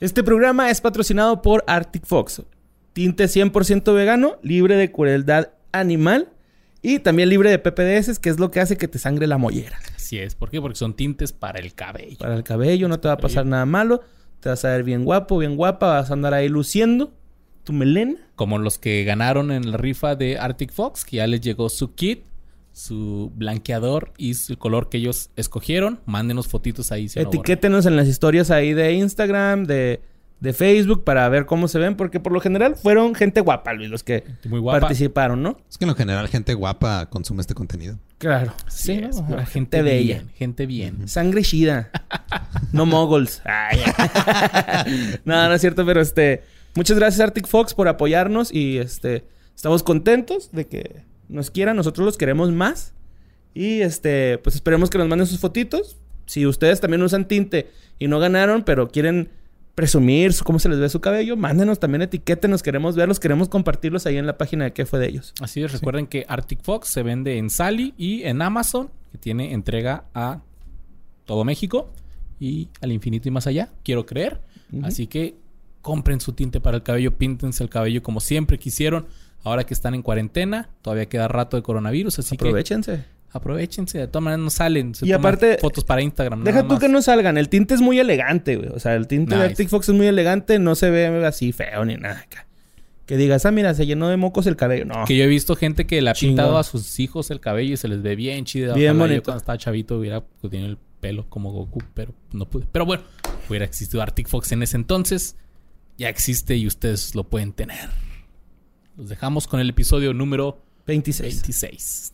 Este programa es patrocinado por Arctic Fox. Tinte 100% vegano, libre de crueldad animal y también libre de PPDS, que es lo que hace que te sangre la mollera. Así es. ¿Por qué? Porque son tintes para el cabello. Para el cabello no te va a pasar nada malo. Te vas a ver bien guapo, bien guapa. Vas a andar ahí luciendo tu melena. Como los que ganaron en la rifa de Arctic Fox, que ya les llegó su kit, su blanqueador y su color que ellos escogieron. Mándenos fotitos ahí. si no, Etiquétenos en las historias ahí de Instagram, de, de Facebook, para ver cómo se ven. Porque por lo general fueron gente guapa, Luis, los que Muy guapa. participaron, ¿no? Es que en lo general gente guapa consume este contenido. Claro. Sí, Gente gente bella. bien, gente bien. Sangre chida. no moguls. Ay. no, no es cierto, pero este... Muchas gracias Arctic Fox por apoyarnos y este... Estamos contentos de que nos quieran. Nosotros los queremos más. Y este... Pues esperemos que nos manden sus fotitos. Si ustedes también usan tinte y no ganaron, pero quieren presumir su- cómo se les ve su cabello, mándenos también etiquétenos. Queremos verlos, queremos compartirlos ahí en la página de qué fue de ellos. Así es, recuerden que Arctic Fox se vende en Sally y en Amazon, que tiene entrega a todo México y al infinito y más allá, quiero creer. Así que compren su tinte para el cabello, píntense el cabello como siempre quisieron. Ahora que están en cuarentena, todavía queda rato de coronavirus, así Aprovechense. que aprovechense. De todas maneras no salen, se Y toman aparte, fotos para Instagram. Deja nada tú más. que no salgan. El tinte es muy elegante, güey. O sea, el tinte de. Arctic Fox es muy elegante. No se ve así feo ni nada acá. Que digas, ah, mira, se llenó de mocos el cabello. No. Que yo he visto gente que le ha pintado a sus hijos el cabello y se les ve bien chido. Bien Ojalá yo bonito. cuando estaba chavito hubiera pues, tenido el pelo como Goku, pero no pude. Pero bueno, hubiera existido Arctic Fox en ese entonces. Ya existe y ustedes lo pueden tener. Los dejamos con el episodio número 26. 26.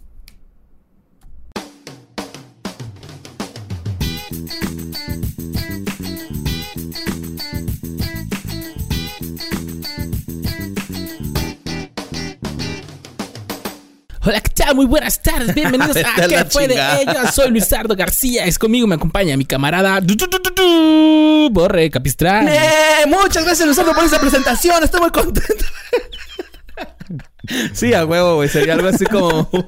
Hola, ¿qué tal? Muy buenas tardes. Bienvenidos a ¿Qué fue de ellos? Soy Luisardo García. Es conmigo, me acompaña mi camarada du- du- Borre Capistrán. ¡Eh! Muchas gracias, Luzardo, por esa presentación. Estoy muy contento. Sí, a huevo, güey. Sería algo así como...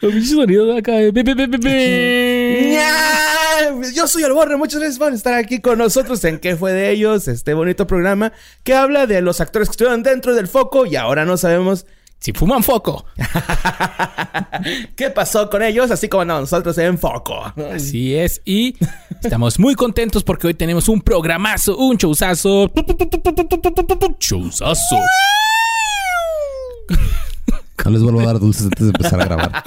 Con pinche sonido de acá. de be- be- be- be- be. ¡Ña! Yo soy el Borre, muchas gracias por estar aquí con nosotros en ¿Qué fue de ellos? Este bonito programa que habla de los actores que estuvieron dentro del foco y ahora no sabemos Si fuman foco. qué pasó con ellos, así como nosotros en foco. Así es. Y estamos muy contentos porque hoy tenemos un programazo, un showzazo. Showzazo. No les vuelvo a dar dulces antes de empezar a grabar.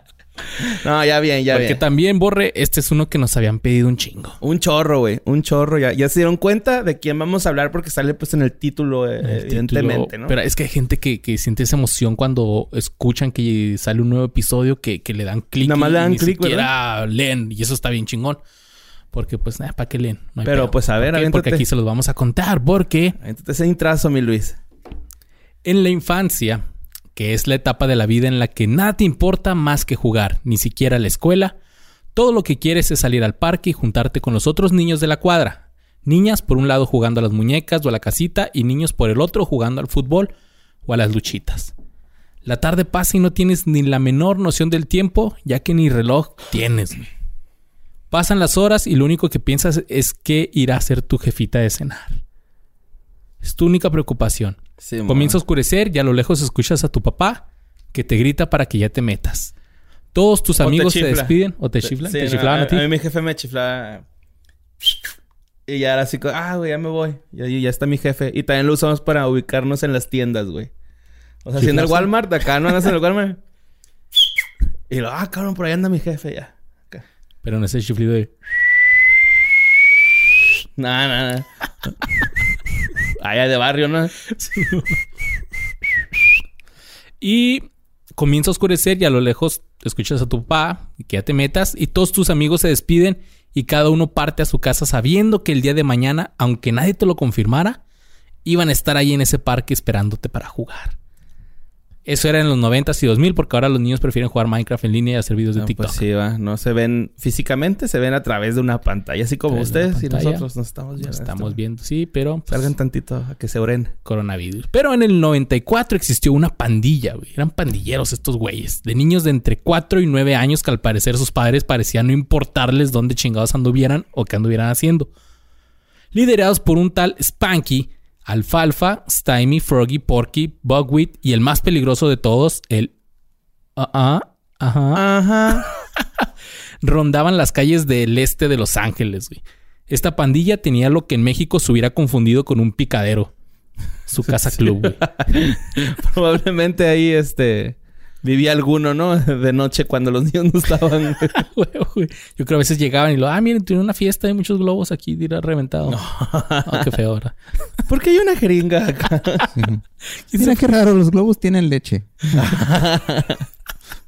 No, ya bien, ya Porque bien. también, Borre, este es uno que nos habían pedido un chingo. Un chorro, güey. Un chorro. Ya, ya se dieron cuenta de quién vamos a hablar porque sale pues en el título, eh, El evidentemente, título. ¿no? Pero es que hay gente que, que siente esa emoción cuando escuchan que sale un nuevo episodio que, que le dan clic. Nada más le dan clic, siquiera leen. Y eso está bien chingón. Porque, pues, nada, ¿para qué leen? No Pero, pedo. pues, a ver, ¿Por qué? Porque aviéntate. aquí se los vamos a contar. Porque Entonces ese intrazo, mi Luis. En la infancia, que es la etapa de la vida en la que nada te importa más que jugar, ni siquiera la escuela, todo lo que quieres es salir al parque y juntarte con los otros niños de la cuadra. Niñas por un lado jugando a las muñecas o a la casita y niños por el otro jugando al fútbol o a las luchitas. La tarde pasa y no tienes ni la menor noción del tiempo, ya que ni reloj tienes. Pasan las horas y lo único que piensas es que irá a ser tu jefita de cenar. Es tu única preocupación. Sí, Comienza a oscurecer y a lo lejos escuchas a tu papá que te grita para que ya te metas. Todos tus O amigos te, despiden o te chiflan. Sí, ¿Te no, chiflaban a, ti? A mí mi jefe me chiflaba. Y ya era así, como, ah, güey, ya me voy. Y ahí ya está mi jefe. Y también lo usamos para ubicarnos en las tiendas, güey. O sea, en el. Walmart, acá no andas en el Walmart. Y lo, ah, cabrón, por ahí anda mi jefe ya. Acá. Pero no ese chiflido de... No, no, no. Allá de barrio, ¿no? Y comienza a oscurecer y a lo lejos escuchas a tu papá y que ya te metas y todos tus amigos se despiden y cada uno parte a su casa sabiendo que el día de mañana, aunque nadie te lo confirmara, iban a estar ahí en ese parque esperándote para jugar. Eso era en los 90s y 2000 porque ahora los niños prefieren jugar Minecraft en línea y hacer videos de No, TikTok. pues sí, va. No se ven físicamente, se ven a través de una pantalla. Así como ustedes y nosotros nos estamos viendo. Nos estamos viendo, sí, pero pues, Salgan tantito a que se oren. coronavirus. Pero en el 94 existió una pandilla, güey. Eran pandilleros estos güeyes. De niños de entre 4 y 9 años que al parecer sus padres parecían no importarles dónde chingados anduvieran o qué anduvieran haciendo. Liderados por un tal Spanky, Alfalfa, Stymie, Froggy, Porky, Bugwit y el más peligroso de todos, el... Ah, ah, ajá. Ajá. rondaban las calles del este de Los Ángeles, güey. Esta pandilla tenía lo que en México se hubiera confundido con un picadero. Su casa club, güey. Probablemente ahí, este... Vivía alguno, ¿no? De noche cuando los niños no estaban. Yo creo que a veces llegaban y lo, ah, miren, tiene una fiesta, hay muchos globos aquí, dirá reventado. No, qué feo ahora. ¿Por qué hay una jeringa acá? Mira qué raro, los globos tienen leche.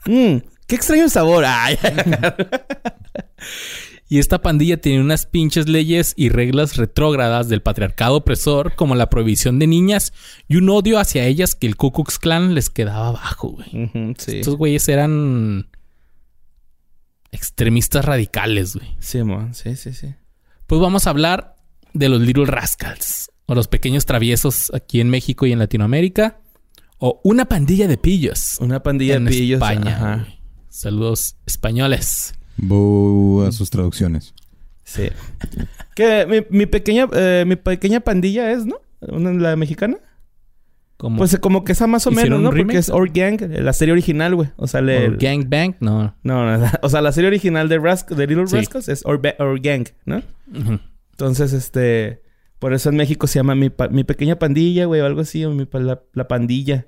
Mm, qué extraño el sabor. Ay. Y esta pandilla tenía unas pinches leyes y reglas retrógradas del patriarcado opresor, como la prohibición de niñas y un odio hacia ellas que el Ku Klux Klan les quedaba bajo, güey. Sí. Estos güeyes eran extremistas radicales, güey. Sí, mon. Sí, sí, sí. Pues vamos a hablar de los Little Rascals, o los pequeños traviesos aquí en México y en Latinoamérica, o una pandilla de pillos Una pandilla en de pillos. España. Ajá. Saludos españoles. Bu a sus traducciones. Sí. Que mi, mi pequeña, eh, mi pequeña pandilla es, ¿no? Una- La mexicana. Como Pues eh, como que esa más o menos, ¿Hicieron ¿no? Porque es Organg, la serie original, güey. O sea, le... o Gang Bang, no. No, no, o sea, la serie original de, Rask- de Little Sí. Rascals es Orba- Organg, ¿no? Ujú. Entonces, este... Por eso en México se llama mi, pa- mi pequeña pandilla, güey, o algo así, o mi pa- la, la pandilla.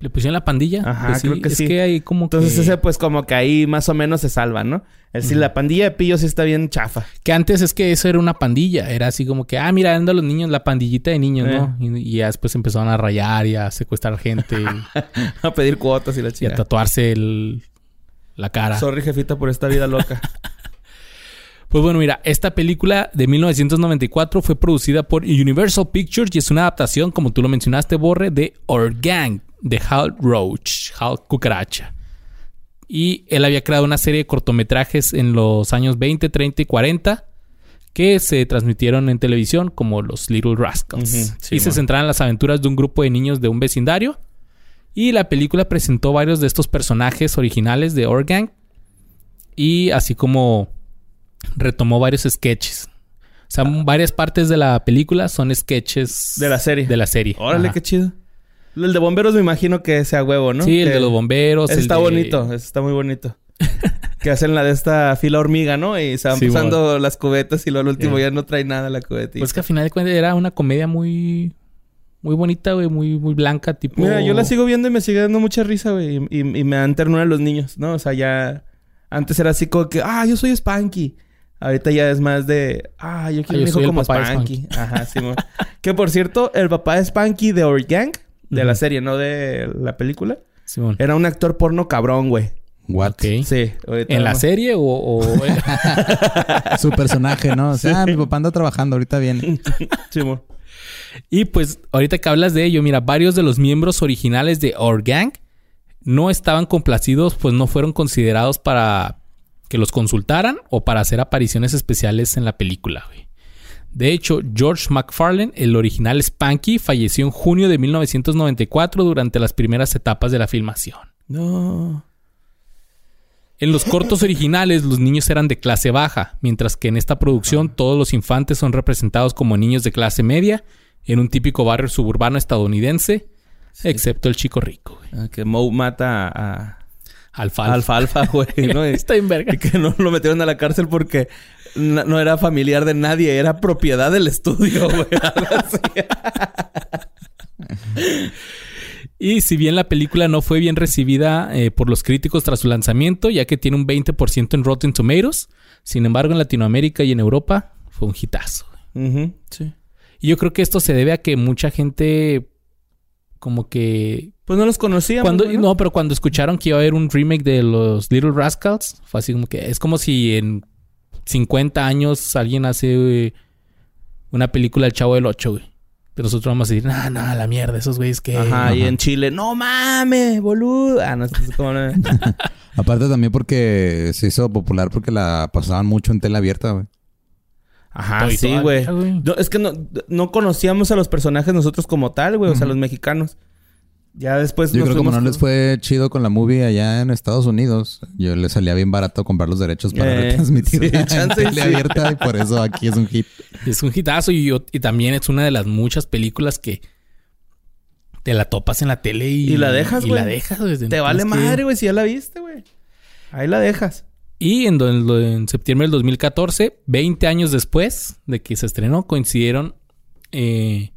¿Le pusieron la pandilla? Ajá, Pues creo que es sí. que hay como Entonces que... ese pues como que ahí más o menos se salva, ¿no? Es decir, la pandilla de pillos sí está bien chafa. Que antes es que eso era una pandilla. Era así como que, ah, mira, andan los niños, la pandillita de niños, ¿no? Eh. Y, y ya después empezaron a rayar y a secuestrar gente y, a pedir cuotas y la y a chica. tatuarse el- la cara. Sorry, jefita, por esta vida loca. Pues bueno, mira, esta película de 1994 fue producida por Universal Pictures y es una adaptación, como tú lo mencionaste, Borre, de Organg, de Hal Roach, Hal Cucaracha. Y él había creado una serie de cortometrajes en los años 20, 30 y 40 que se transmitieron en televisión como los Little Rascals. Sí, y se centraban en las aventuras de un grupo de niños de un vecindario. Y la película presentó varios de estos personajes originales de Organg. Y así como retomó varios sketches. O sea, varias partes de la película son sketches De la serie. De la serie. Órale, Ajá. qué chido. El de bomberos me imagino que sea huevo, ¿no? Sí, el Que- de los bomberos. El está de- bonito, está muy bonito. que hacen la de esta fila hormiga, ¿no? Y se van Sí, pasando las cubetas y luego al último ya no trae nada la cubetita. Pues que al final de cuentas era una comedia muy... Muy bonita, güey. Muy, muy blanca, tipo... Mira, yo la sigo viendo y me sigue dando mucha risa, güey. Y, y- y me dan ternura los niños, ¿no? O sea, ya... Antes era así como que... Ah, yo soy Spanky. Ahorita ya es más de... Ah, yo quiero yo un hijo como Spanky. Ajá, sí. que por cierto, el papá de Spanky de Organg... De la serie, no de la película. Simón. Era un actor porno cabrón, güey. What? Sí. ahorita ¿En la serie o...? o- Su personaje, ¿no? O sea, ah, mi papá anda trabajando, ahorita viene. Sí, mo. Y pues, ahorita que hablas de ello, mira, varios de los miembros originales de Organg no estaban complacidos, pues no fueron considerados para que los consultaran o para hacer apariciones especiales en la película, güey. De hecho, George McFarlane, el original Spanky, falleció en junio de 1994 durante las primeras etapas de la filmación. No. En los cortos originales los niños eran de clase baja, mientras que en esta producción todos los infantes son representados como niños de clase media en un típico barrio suburbano estadounidense, excepto el chico rico, güey. Ah, que Moe mata a... Alfalfa. Alfalfa, güey, ¿no? Está en verga. Y que no lo metieron a la cárcel porque no, era familiar de nadie, era propiedad del estudio, güey. Y si bien la película no fue bien recibida eh, por los críticos tras su lanzamiento, ya que tiene un 20% en Rotten Tomatoes, sin embargo en Latinoamérica y en Europa fue un hitazo. sí. Y yo creo que esto se debe a que mucha gente como que Pues no los conocíamos. Cuando, ¿no? pero cuando escucharon que iba a haber un remake de los Little Rascals, fue así como que es como si en 50 años alguien hace eh, una película del Chavo del 8, güey. Pero nosotros vamos a decir, no, no, la mierda, esos güeyes que. Ajá, y en Chile, no mames, boludo. Ah, no, es como. Aparte también porque se hizo popular porque la pasaban mucho en tela abierta, güey. Ajá, y sí, güey. No, es que no, no conocíamos a los personajes nosotros como tal, güey. O sea, los mexicanos. Ya después Yo nos creo que como no les fue chido con la movie allá en Estados Unidos, yo les salía bien barato comprar los derechos para Eh, retransmitir sí, en chance y tele sí. abierta y por eso aquí es un hit. Es un hitazo y, yo- y también es una de las muchas películas que te la topas en la tele y, Y la dejas, y güey. la dejas. güey. Te vale madre, güey, si ya la viste, güey. Ahí la dejas. Y en, septiembre del 2014, 20 años después de que se estrenó, coincidieron. eh,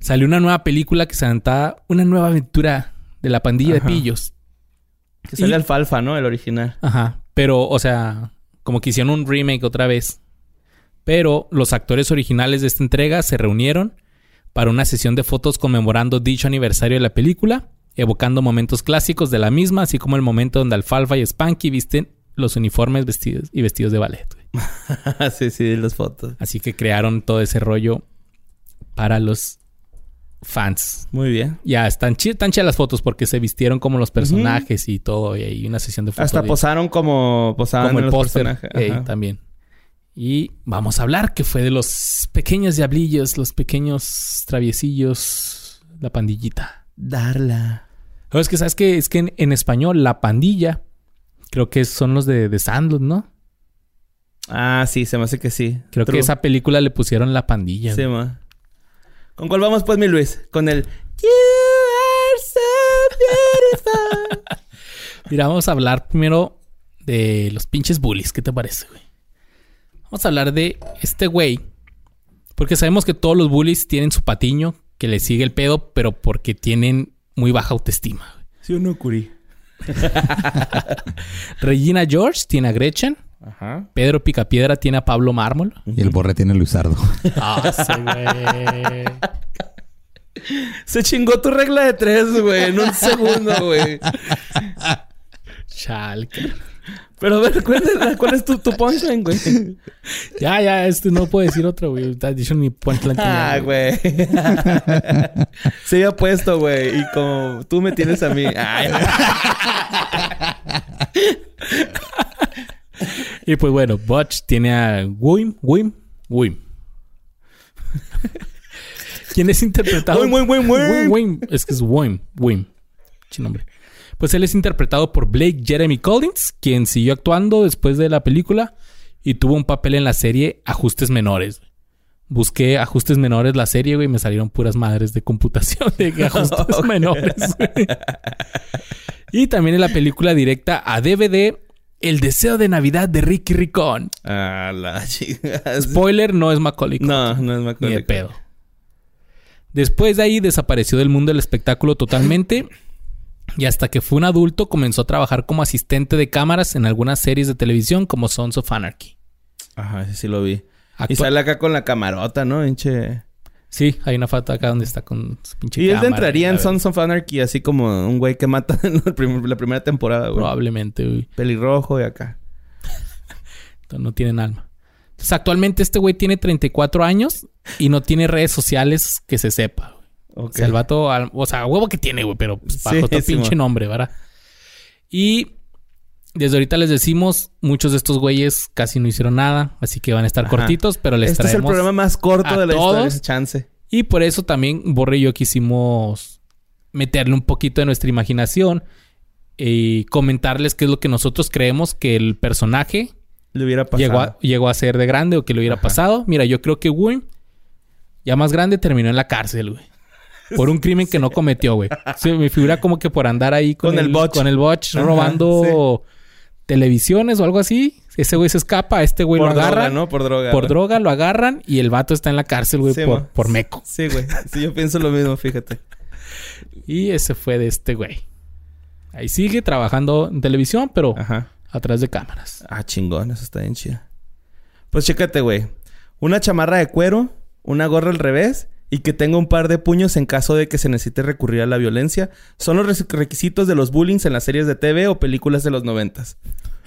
salió una nueva película que se llamaba Una nueva aventura de la pandilla Ajá. de pillos. Que sale Y- alfalfa, ¿no? El original. Ajá. Pero, o sea, como que hicieron un remake otra vez. Pero los actores originales de esta entrega se reunieron para una sesión de fotos conmemorando dicho aniversario de la película, evocando momentos clásicos de la misma, así como el momento donde Alfalfa y Spanky visten los uniformes vestidos y vestidos de ballet. güey. sí, sí, las fotos. Así que crearon todo ese rollo para los fans. Muy bien. Ya están, están chidas las fotos porque se vistieron como los personajes y todo. Y hay una sesión de fotos. Hasta de- posaron como posaban como en el los póster también. Y vamos a hablar que fue de los pequeños diablillos, los pequeños traviesillos, la pandillita. Darla. No, es que sabes que es que en, en español la pandilla creo que son los de, de Sandlot, ¿no? Ah, sí, se me hace que sí. Creo True. que esa película le pusieron la pandilla. Sí, ma. ¿Con cuál vamos, pues, mi Luis? Con el... You are so beautiful. Mira, vamos a hablar primero de los pinches bullies. ¿Qué te parece, güey? Vamos a hablar de este güey. Porque sabemos que todos los bullies tienen su patiño que le sigue el pedo, pero porque tienen muy baja autoestima. güey. ¿Sí o no, Curi? Regina George tiene a Gretchen. Ajá. Pedro Picapiedra tiene a Pablo Mármol. Y el borre tiene a Luisardo. Ah, sí, güey. Se chingó tu regla de tres, güey, en un segundo, güey. Chal. Pero a ver, ¿cuál es, cuál es tu, tu punchline, güey? Ya, ya, este no puedo decir otro, güey. Te has dicho ni punchline. Ah, güey. Se había puesto, güey. Y como tú me tienes a mí. Ay, Y pues bueno, Butch tiene a Wim, Wim, Wim. ¿Quién es interpretado? Wim, Wim, Wim, Wim. Wim, Wim. Es que es Wim, Wim. Che nombre. Pues él es interpretado por Blake Jeremy Collins, quien siguió actuando después de la película y tuvo un papel en la serie Ajustes Menores. Busqué Ajustes Menores la serie, güey, y me salieron puras madres de computación de Ajustes. Menores. güey. y también en la película directa a DVD El Deseo de Navidad de Ricky Ricón. A la chica. Spoiler, no es Macaulay Culkin. No, no es Ni Macaulay. de pedo. Después de ahí desapareció del mundo del espectáculo totalmente. Y hasta que fue un adulto comenzó a trabajar como asistente de cámaras en algunas series de televisión como Sons of Anarchy. Ajá, ese sí lo vi. Actua- Y sale acá con la camarota, ¿no? Sí, hay una foto acá donde está con su pinche Y él entraría en. Sons of Anarchy así como un güey que mata en prim- la primera temporada, güey. Probablemente, güey. Pelirrojo y acá. Entonces, No tienen alma. Entonces, actualmente este güey tiene 34 años y no tiene redes sociales que se sepa. Güey. Ok. O sea, el vato, al- o sea, huevo que tiene, güey, pero pues, bajo Sí, otro sí, pinche nombre, ¿verdad? Y desde ahorita les decimos, muchos de estos güeyes casi no hicieron nada, así que van a estar Ajá. cortitos, pero les Este es el traemos. programa más corto de la historia, todos. ese chance. Y por eso también Borre y yo quisimos meterle un poquito de nuestra imaginación y comentarles qué es lo que nosotros creemos que el personaje Le hubiera pasado. llegó a, llegó a ser de grande o que le hubiera Ajá. pasado. Mira, yo creo que Wim, ya más grande, terminó en la cárcel, güey. Por un crimen que no cometió, güey. Se me figura como que por andar ahí con, Con el botch. Con el botch Ajá, robando televisiones o algo así. Ese güey se escapa, a este güey por lo droga, agarran. ¿no? Por droga. Por ¿no? droga lo agarran y el vato está en la cárcel, güey, Sí, por, por meco. Sí, güey. Sí, yo pienso lo mismo, fíjate. Y ese fue de este güey. Ahí sigue trabajando en televisión, pero Ajá. atrás de cámaras. Ah, chingón, eso está bien chido. Pues chécate, güey. Una chamarra de cuero, una gorra al revés y que tenga un par de puños en caso de que se necesite recurrir a la violencia son los requisitos de los bullings en las series de TV o películas de los noventas.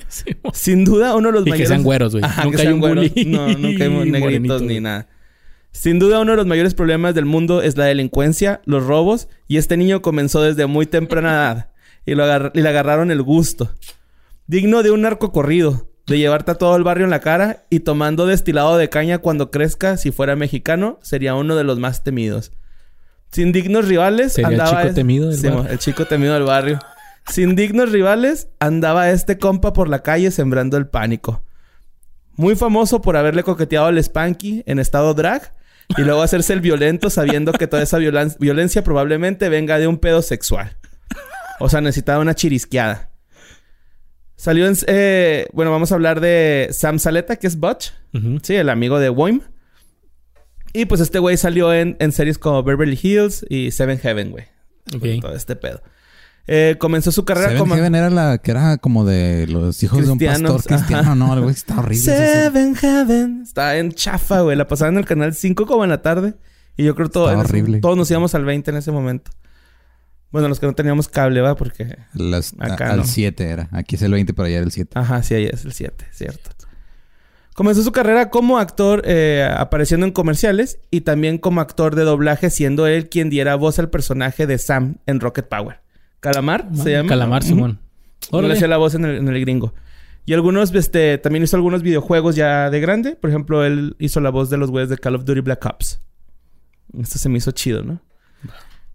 Sí. Sin duda, uno de los Y que mayores... sean güeros, güey. Ajá, Nunca que hay sean un güeros. bully No, nunca hay negritos morenito, ni güey. nada. Sin duda uno de los mayores problemas del mundo es la delincuencia, los robos, y este niño comenzó desde muy temprana edad y, lo agar- y le agarraron el gusto. Digno de un narco corrido, de llevarte a todo el barrio en la cara y tomando destilado de caña cuando crezca, si fuera mexicano, sería uno de los más temidos. Sin dignos rivales, Sería el andaba chico es- temido del Sí, barrio. mo, el chico temido del barrio. Sin dignos rivales, andaba este compa por la calle sembrando el pánico. Muy famoso por haberle coqueteado al Spanky en estado drag y luego hacerse el violento sabiendo que toda esa violencia probablemente venga de un pedo sexual. O sea, necesitaba una chirisqueada. Salió en... eh, bueno, vamos a hablar de Sam Saleta, que es Butch. Sí, el amigo de Woim. Y pues este güey salió en, en series como Beverly Hills y Seven Heaven, güey. Ok. Todo este pedo. Eh, comenzó su carrera Seven como... Heaven era la que era como de los hijos de un pastor cristiano. ajá. No, el güey está horrible. Seven Heaven. Está en chafa, güey. La pasaban en el canal 5 como en la tarde. Y yo creo todo, ese- todos nos íbamos al 20 en ese momento. Bueno, los que no teníamos cable, va, porque... Las- Acá al 7 era. Aquí es el 20, pero allá era el 7. Ajá, sí, ahí es el 7, cierto. Comenzó su carrera como actor eh, apareciendo en comerciales y también como actor de doblaje, siendo él quien diera voz al personaje de Sam en Rocket Power. Calamar se llama. Calamar. Simón. No le Órale. hacía la voz en el, en el gringo. Y algunos, este, también hizo algunos videojuegos ya de grande. Por ejemplo, él hizo la voz de los güeyes de Call of Duty Black Ops. Esto se me hizo chido, ¿no?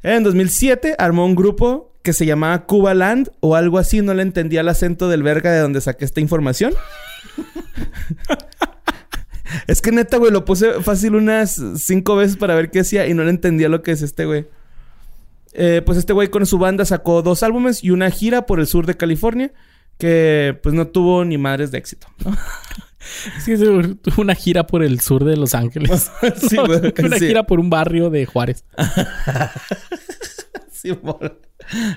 En 2007 armó un grupo que se llamaba Cuba Land o algo así. No le entendía el acento del verga de donde saqué esta información. es que neta, güey, lo puse fácil unas cinco veces para ver qué decía y no le entendía lo que es este güey. Eh, pues este güey con su banda sacó dos álbumes y una gira por el sur de California que pues no tuvo ni madres de éxito. sí, tuvo una gira por el sur de Los Ángeles. Sí, güey, una sí. gira por un barrio de Juárez. Sí, por-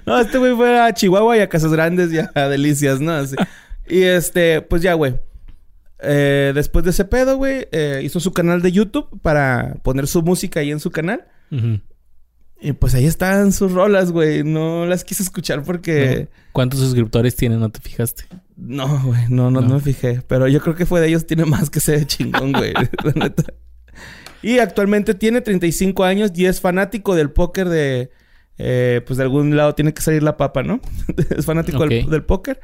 No, este güey fue a Chihuahua y a Casas Grandes y a Delicias, ¿no? Así. Y este, pues ya, güey. Eh, después de ese pedo, güey, eh, hizo su canal de YouTube para poner su música ahí en su canal. Ujú. Y pues ahí están sus rolas, güey. No las quise escuchar porque... ¿Cuántos suscriptores tiene? ¿No te fijaste? No, güey, no, no, No. no me fijé. Pero yo creo que fue de ellos, tiene más que ser chingón, güey. la neta. Y actualmente tiene 35 años y es fanático del póker de. eh, pues de algún lado tiene que salir la papa, ¿no? es fanático del, póker.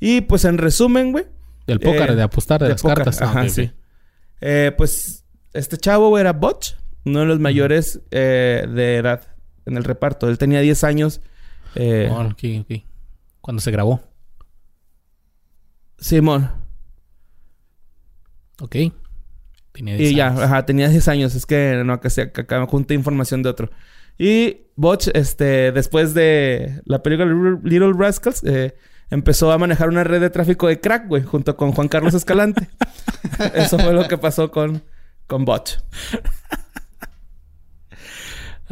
Y pues en resumen, güey. Del póker, Eh, de apostar, de, de las póker, cartas. Ah, ajá, sí. eh, pues este chavo era Butch, uno de los mayores eh, de edad en el reparto. Él tenía 10 años. Eh, Oh. Cuando se grabó. Simón. Ok. Tenía 10 Y ya, años. ajá, tenía 10 años. Es que no, que se que acá junté información de otro. Y Butch, este, después de la película Little Rascals, eh, empezó a manejar una red de tráfico de crack, güey, junto con Juan Carlos Escalante. Eso fue lo que pasó con, con Butch.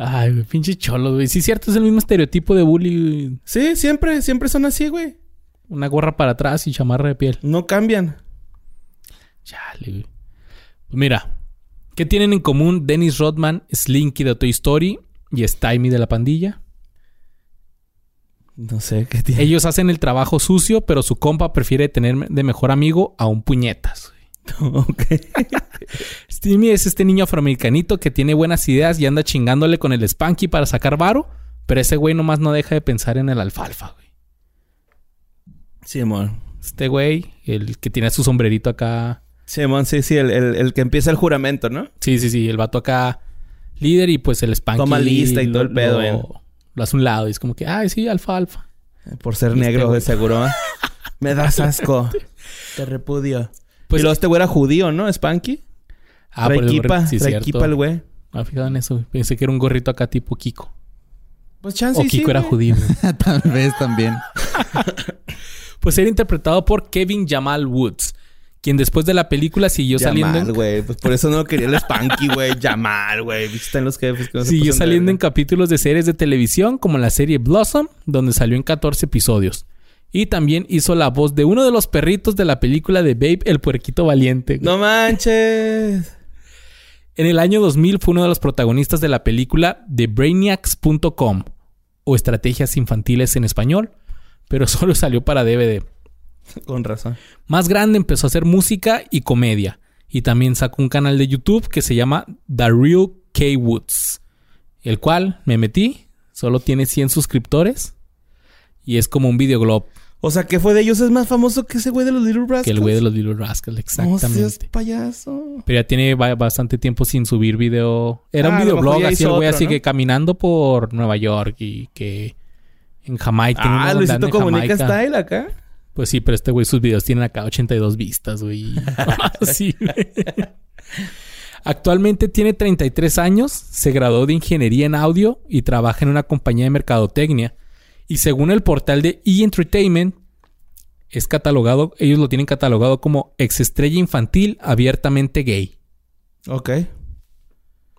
Ay, güey, pinche cholo, güey. Sí, cierto, es el mismo estereotipo de bully. güey. Sí, siempre, siempre son así, güey. Una gorra para atrás y chamarra de piel. No cambian. Chale, güey. Pues mira, ¿qué tienen en común Dennis Rodman, Slinky de Toy Story y Stymie de la pandilla? No sé qué tiene. Ellos hacen el trabajo sucio, pero su compa prefiere tener de mejor amigo a un puñetas. ok. Stymie es este niño afroamericanito que tiene buenas ideas y anda chingándole con el Spanky para sacar varo, pero ese güey nomás no deja de pensar en el alfalfa, güey. Simón. Este güey, el que tiene su sombrerito acá. Simón, sí, sí, el, el- el que empieza el juramento, ¿no? Sí, sí, sí, el vato acá líder y pues el Spanky. Toma lista y todo el pedo, Lo, eh. lo hace a un lado y es como que, ay, sí, alfalfa. Por ser Este negro, de seguro. ¿eh? Me das asco. Te repudio. Pues- y luego este güey era judío, ¿no? Spanky. Ah, por el equipa, sí, equipa el güey. Ah, fijado en eso. güey. Pensé que era un gorrito acá tipo Kiko. Pues chance o Kiko sí, era güey. judío. güey. Tal vez también. pues era interpretado por Kevin Jamal Woods, quien después de la película siguió saliendo. Yamal, güey. Pues por eso no quería el Spanky, güey. Yamal, güey. Viste en los jefes que no Siguió saliendo en capítulos de series de televisión como la serie Blossom, donde salió en 14 episodios. Y también hizo la voz de uno de los perritos de la película de Babe, el puerquito valiente. güey. No manches. En el año 2000 fue uno de los protagonistas de la película The Brainiacs.com o Estrategias Infantiles en español, pero solo salió para DVD. Con razón. Más grande empezó a hacer música y comedia Y también sacó un canal de YouTube que se llama The Real K Woods. El cual me metí. Solo tiene 100 suscriptores. Y es como un videoblog O sea, ¿qué fue de ellos? Es más famoso que ese güey de los Little Rascals. que el güey de los Little Rascals, No exactamente. seas payaso. Pero ya tiene ba- bastante tiempo sin subir video. Era Ah, un a lo mejor videoblog así, el güey así ¿no? que caminando por Nueva York y que en Jamaica. Ah, Luisito Comunica. Style acá. Pues sí, pero este güey sus videos tienen acá 82 vistas, güey. sí, güey. Actualmente tiene 33 años, se graduó de ingeniería en audio y trabaja en una compañía de mercadotecnia. Y según el portal de E! Entertainment, es catalogado, ellos lo tienen catalogado como exestrella infantil abiertamente gay. Ok.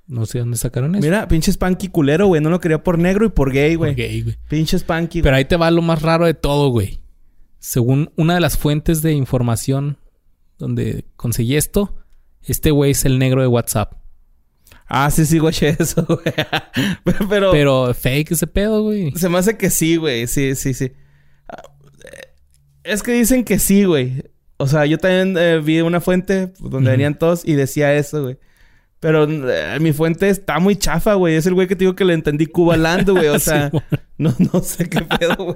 No sé dónde sacaron eso. Mira, pinche Spanky culero, güey. No lo quería por negro y por gay, güey. gay, güey. Pinche Spanky, güey. Pero ahí te va lo más raro de todo, güey. Según una de las fuentes de información donde conseguí esto, este güey es el negro de WhatsApp. Ah, sí, sí, güey, eso, güey. Pero, pero fake ese pedo, güey. se me hace que sí, güey. Sí, sí, sí. Es que dicen que sí, güey. O sea, yo también eh, vi una fuente donde venían todos y decía eso, güey. Pero eh, mi fuente está muy chafa, güey. Es el güey que te digo que le entendí cubalando, güey. O sea, Sí, no, no sé qué pedo, güey.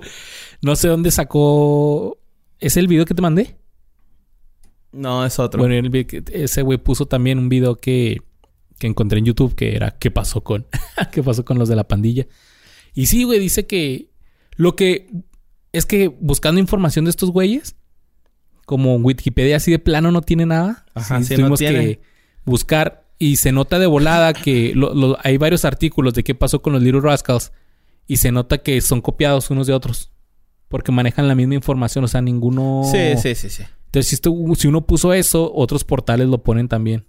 No sé dónde sacó. ¿Es el video que te mandé? No, es otro. Bueno, el ese güey puso también un video que, que encontré en YouTube que era ¿Qué pasó con? ¿Qué pasó con los de la pandilla? Y sí, güey, dice que lo que es que buscando información de estos güeyes, como Wikipedia así de plano no tiene nada. Ajá, sí, sí, no tuvimos que buscar y se nota de volada que lo- lo- hay varios artículos de qué pasó con los Little Rascals y se nota que son copiados unos de otros. Porque manejan la misma información, o sea, ninguno... Sí, sí, sí, sí. Entonces, si, esto- si uno puso eso, otros portales lo ponen también.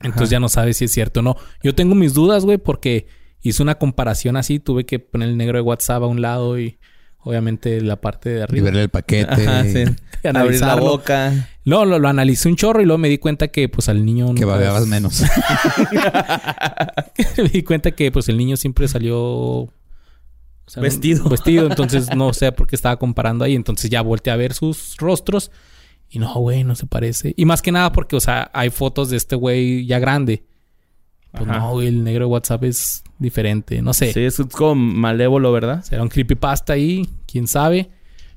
Entonces Ajá. ya no sabes si es cierto o no. Yo tengo mis dudas, güey, porque hice una comparación así. Tuve que poner el negro de WhatsApp a un lado y obviamente la parte de Y arriba. verle el paquete. Ajá, sí. Y Abrir la boca. No, lo, lo analicé un chorro y luego me di cuenta que pues al niño... Que babeabas menos. me di cuenta que pues el niño siempre salió... o sea, Vestido. Vestido. Entonces no sé por qué estaba comparando ahí. Entonces ya volteé a ver sus rostros. Y no, güey, no se parece. Y más que nada porque, o sea, hay fotos de este güey ya grande. Pues Ajá. no, güey, el negro de WhatsApp es diferente. No sé. Sí, es como malévolo, ¿verdad? Será un creepypasta ahí, quién sabe.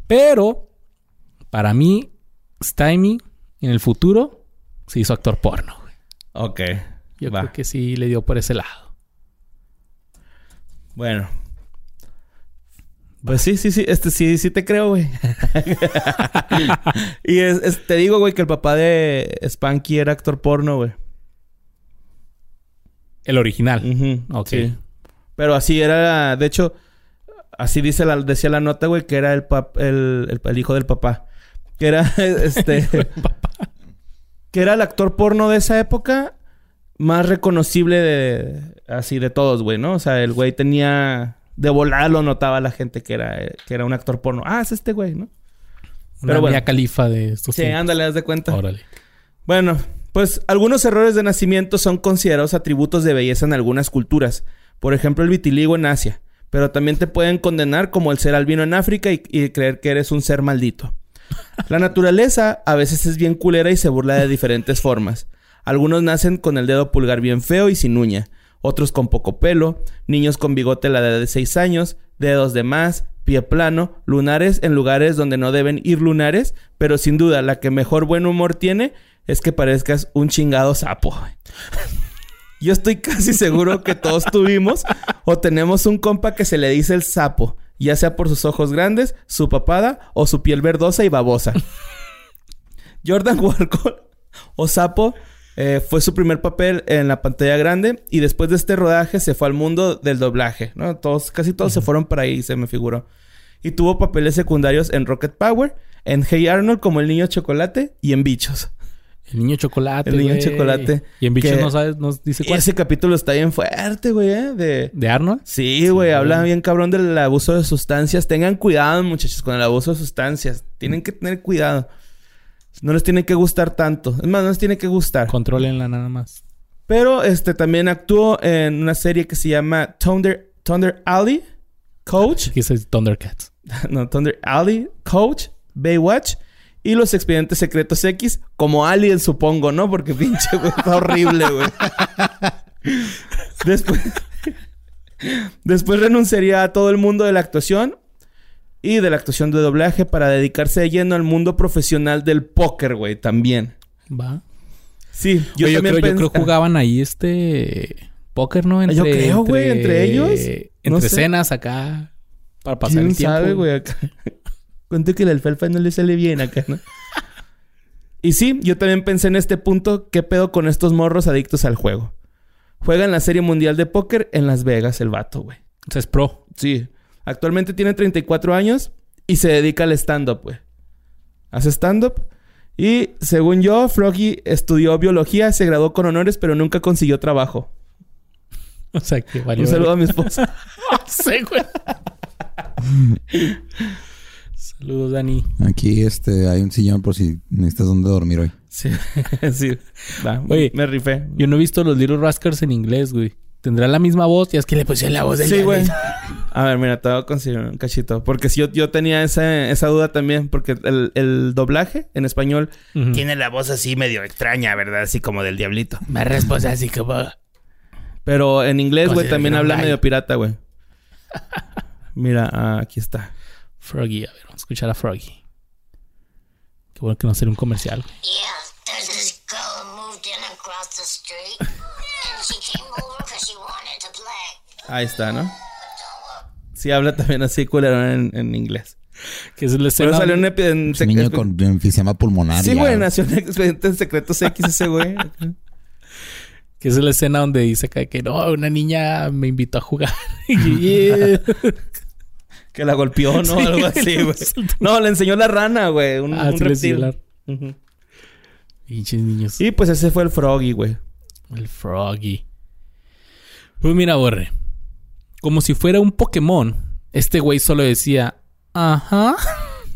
Pero, para mí, Stymie en el futuro se hizo actor porno. güey. Ok. Yo Va. creo que sí le dio por ese lado. Bueno. Pues sí, sí, sí. Este sí, sí te creo, güey. y es, es- te digo, güey, que el papá de Spanky era actor porno, güey. El original. Ok. sí. Pero así era, de hecho, así dice la, decía la nota, güey, que era el, pap- el, el- el hijo del papá. Que era, este... que era el actor porno de esa época más reconocible de... Así de todos, güey, ¿no? O sea, el güey tenía... De volada lo notaba la gente que era, que era un actor porno. Ah, es este güey, ¿no? Una Pero bueno. Mia Khalifa de estos Sí, tiempos. ándale, haz de cuenta. Órale. Bueno, pues algunos errores de nacimiento son considerados atributos de belleza en algunas culturas. Por ejemplo, el vitiligo en Asia. Pero también te pueden condenar como el ser albino en África y, y creer que eres un ser maldito. La naturaleza a veces es bien culera y se burla de diferentes formas. Algunos nacen con el dedo pulgar bien feo y sin uña. Otros con poco pelo, niños con bigote a la edad de 6 años, dedos de más, pie plano, lunares en lugares donde no deben ir lunares, pero sin duda la que mejor buen humor tiene es que parezcas un chingado sapo. Yo estoy casi seguro que todos tuvimos o tenemos un compa que se le dice el sapo, ya sea por sus ojos grandes, su papada o su piel verdosa y babosa. Jordan Walcott o Sapo eh, fue su primer papel en la pantalla grande y después de este rodaje se fue al mundo del doblaje, ¿no? Todos, casi todos se fueron para ahí, se me figuró. Y tuvo papeles secundarios en Rocket Power, en Hey Arnold como el niño chocolate y en Bichos. El niño chocolate. El niño chocolate. Y en bichos no sabes, nos dice Y cuál. ese capítulo está bien fuerte, güey, ¿eh? De... ¿De Arnold? Sí, güey, habla bien cabrón del abuso de sustancias. Tengan cuidado, muchachos, con el abuso de sustancias. Tienen que tener cuidado. No les tiene que gustar tanto. Es más, no les tiene que gustar. Controlenla nada más. Pero este también actuó en una serie que se llama Thunder, Thunder Alley Coach. Aquí dice Thundercats. no, Thunder Alley Coach, Baywatch Y los expedientes secretos X, como Alien, supongo, ¿no? Porque pinche, güey, está horrible, güey. Después. Después renunciaría a todo el mundo de la actuación y de la actuación de doblaje para dedicarse de lleno al mundo profesional del póker, güey, también. Va. Sí, Yo, yo, creo, yo creo jugaban ahí este póker, ¿no? Yo creo, güey, entre ellos. Entre No sé. cenas acá. Para pasar ¿Quién el tiempo. sabe, güey? Acá. Cuento que el alfalfa no le sale bien acá, ¿no? y sí, yo también pensé en este punto, ¿qué pedo con estos morros adictos al juego? Juega en la Serie Mundial de Póker en Las Vegas, el vato, güey. O sea, es pro. Sí. Actualmente tiene 34 años y se dedica al stand-up, güey. Hace stand-up. Y según yo, Froggy estudió biología, se graduó con honores, pero nunca consiguió trabajo. O sea, que valió. Un saludo a mi esposa. Sí, güey. Saludos, Dani. Aquí este, hay un sillón por si necesitas dónde dormir hoy. sí, sí. Va, Oye, me rifé. Yo no he visto los Little Rascals en inglés, güey. Tendrá la misma voz. Ya es que le pusieron la voz de Sí, güey. A ver, mira, te voy a conseguir un cachito. Porque si yo, yo tenía esa, esa duda también. Porque el, el doblaje en español Tiene... tiene la voz así medio extraña, ¿verdad? Así como del diablito. Me responde así como... Pero en inglés, güey, también de habla medio pirata, güey. Mira, aquí está. Froggy. A ver, vamos a escuchar a Froggy. Qué bueno que no sería un comercial. güey. Yeah, there's this girl who moved in across the street, Ahí está, ¿no? Sí, habla también así, culero, en, en inglés. Que es la Pero escena... salió un epi- en niño con enfisema pulmonar. Sí, güey, nació en Expedientes Secretos X ese güey. Que es la escena donde dice acá que no, una niña me invitó a jugar. Yeah. que la golpeó, ¿no? Sí, Algo así, güey. No, le enseñó la rana, güey. Un, Ah, un reptil. Ujú. Pinches niños. Y pues ese fue el Froggy, güey. El Froggy. Pues mira, Borre. Como si fuera un Pokémon, este güey solo decía, ajá.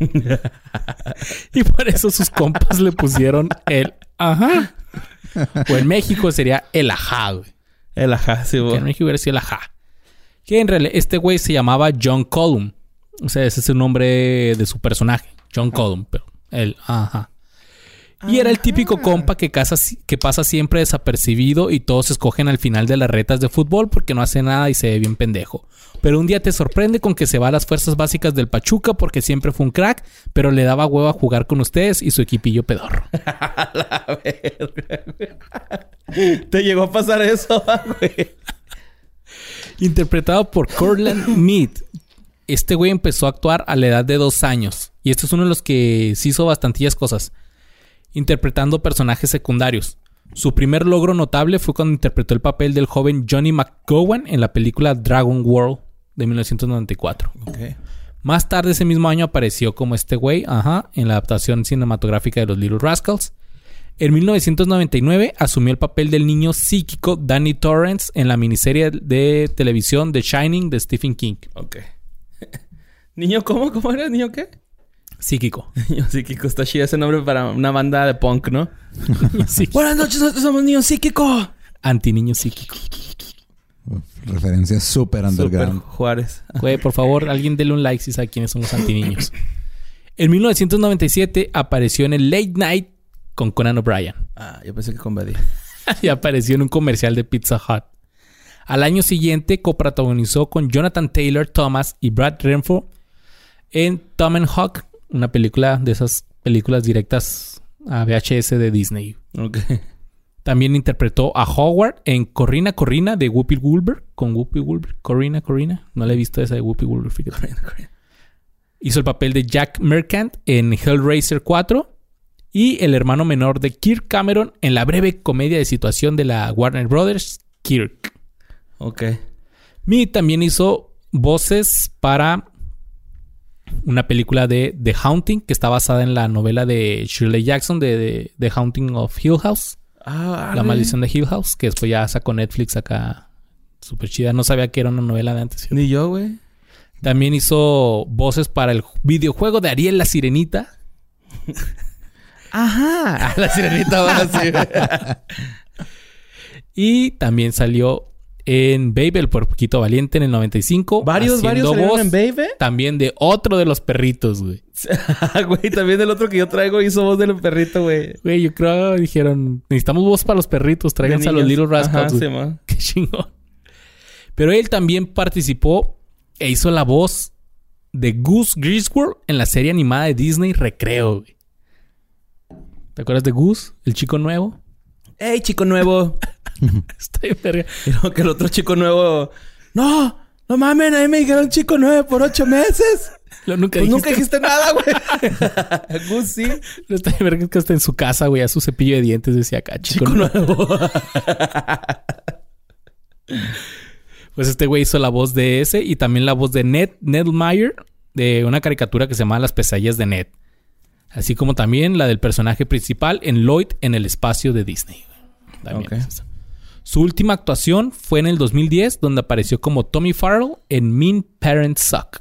y por eso sus compas le pusieron el ajá. O en México sería el ajá, güey. El ajá, sí, Que güey. en México hubiera sido el ajá. Que en realidad este güey se llamaba John Column. O sea, ese es el nombre de su personaje. John Column, pero el ajá. Y era el típico compa que, casa- que pasa siempre desapercibido y todos escogen al final de las retas de fútbol porque no hace nada y se ve bien pendejo. Pero un día te sorprende con que se va a las fuerzas básicas del Pachuca porque siempre fue un crack, pero le daba hueva jugar con ustedes y su equipillo pedorro. La verga. Te llegó a pasar eso, güey. Interpretado por Cortland Mead. Este güey empezó a actuar a la edad de dos años. Y este es uno de los que sí hizo bastantillas cosas. Interpretando personajes secundarios. Su primer logro notable fue cuando interpretó el papel del joven Johnny McGowan en la película Dragon World de 1994. Ok. Más tarde ese mismo año apareció como este güey, ajá, en la adaptación cinematográfica de los Little Rascals. En 1999 asumió el papel del niño psíquico Danny Torrance en la miniserie de televisión The Shining de Stephen King. Ok. Niño, ¿cómo? ¿Cómo era? ¿Niño qué? Psíquico. Niño psíquico. Está chido ese nombre para una banda de punk, ¿no? Sí. Buenas noches, nosotros somos Niño Psíquico. Anti-niño psíquico. Uf, referencia súper Super underground. Juárez. Güey, por favor, alguien dele un like si sabe quiénes son los antiniños. En 1997 apareció en el Late Night con Conan O'Brien. Ah, yo pensé que con Badía. y apareció en un comercial de Pizza Hut. Al año siguiente coprotagonizó con Jonathan Taylor Thomas y Brad Renfro en Tom and Hawk, una película de esas películas directas a VHS de Disney. Ok. También interpretó a Howard en Corrina Corrina de Whoopi Goldberg con Whoopi Goldberg. Corrina Corrina. No la he visto esa de Whoopi Goldberg, fíjate. Hizo el papel de Jack Mercant en Hellraiser 4 y el hermano menor de Kirk Cameron en la breve comedia de situación de la Warner Brothers, Kirk. Ok. Mi también hizo voces para una película de The Haunting que está basada en la novela de Shirley Jackson de, de The Haunting of Hill House, Ah, La maldición de Hill House, que después ya sacó Netflix acá súper chida. No sabía que era una novela de antes. Ni yo, güey. También hizo voces para el videojuego de Ariel la Sirenita. Ajá. La sirenita va así. Y también salió en Babe, el puerquito valiente, en el 95. Varios, varios voz en Babe. También de otro de los perritos, güey. güey, también el otro que yo traigo hizo voz del perrito, güey. Güey, yo creo dijeron, necesitamos voz para los perritos, tráiganse a los Little Rascals. Sí. Qué chingón. Pero él también participó e hizo la voz de Goose Griswold en la serie animada de Disney Recreo, güey. ¿Te acuerdas de Goose? El chico nuevo. ¡Ey, chico nuevo! Está bien verga. Y luego que el otro chico nuevo... ¡No! ¡No mames! A mí me dijeron chico nuevo por ocho meses. Lo- nunca Pues dijiste, nunca dijiste nada, güey. Gus, sí. Está bien verga que está en su casa, güey. A su cepillo de dientes decía acá, chico, Chico nuevo. pues este güey hizo la voz de ese y también la voz de Ned, Ned Meyer de una caricatura que se llama Las pesadillas de Ned. Así como también la del personaje principal en Lloyd en el espacio de Disney. También Ok. es esa. Su última actuación fue en el 2010, donde apareció como Tommy Farrell en Mean Parents Suck.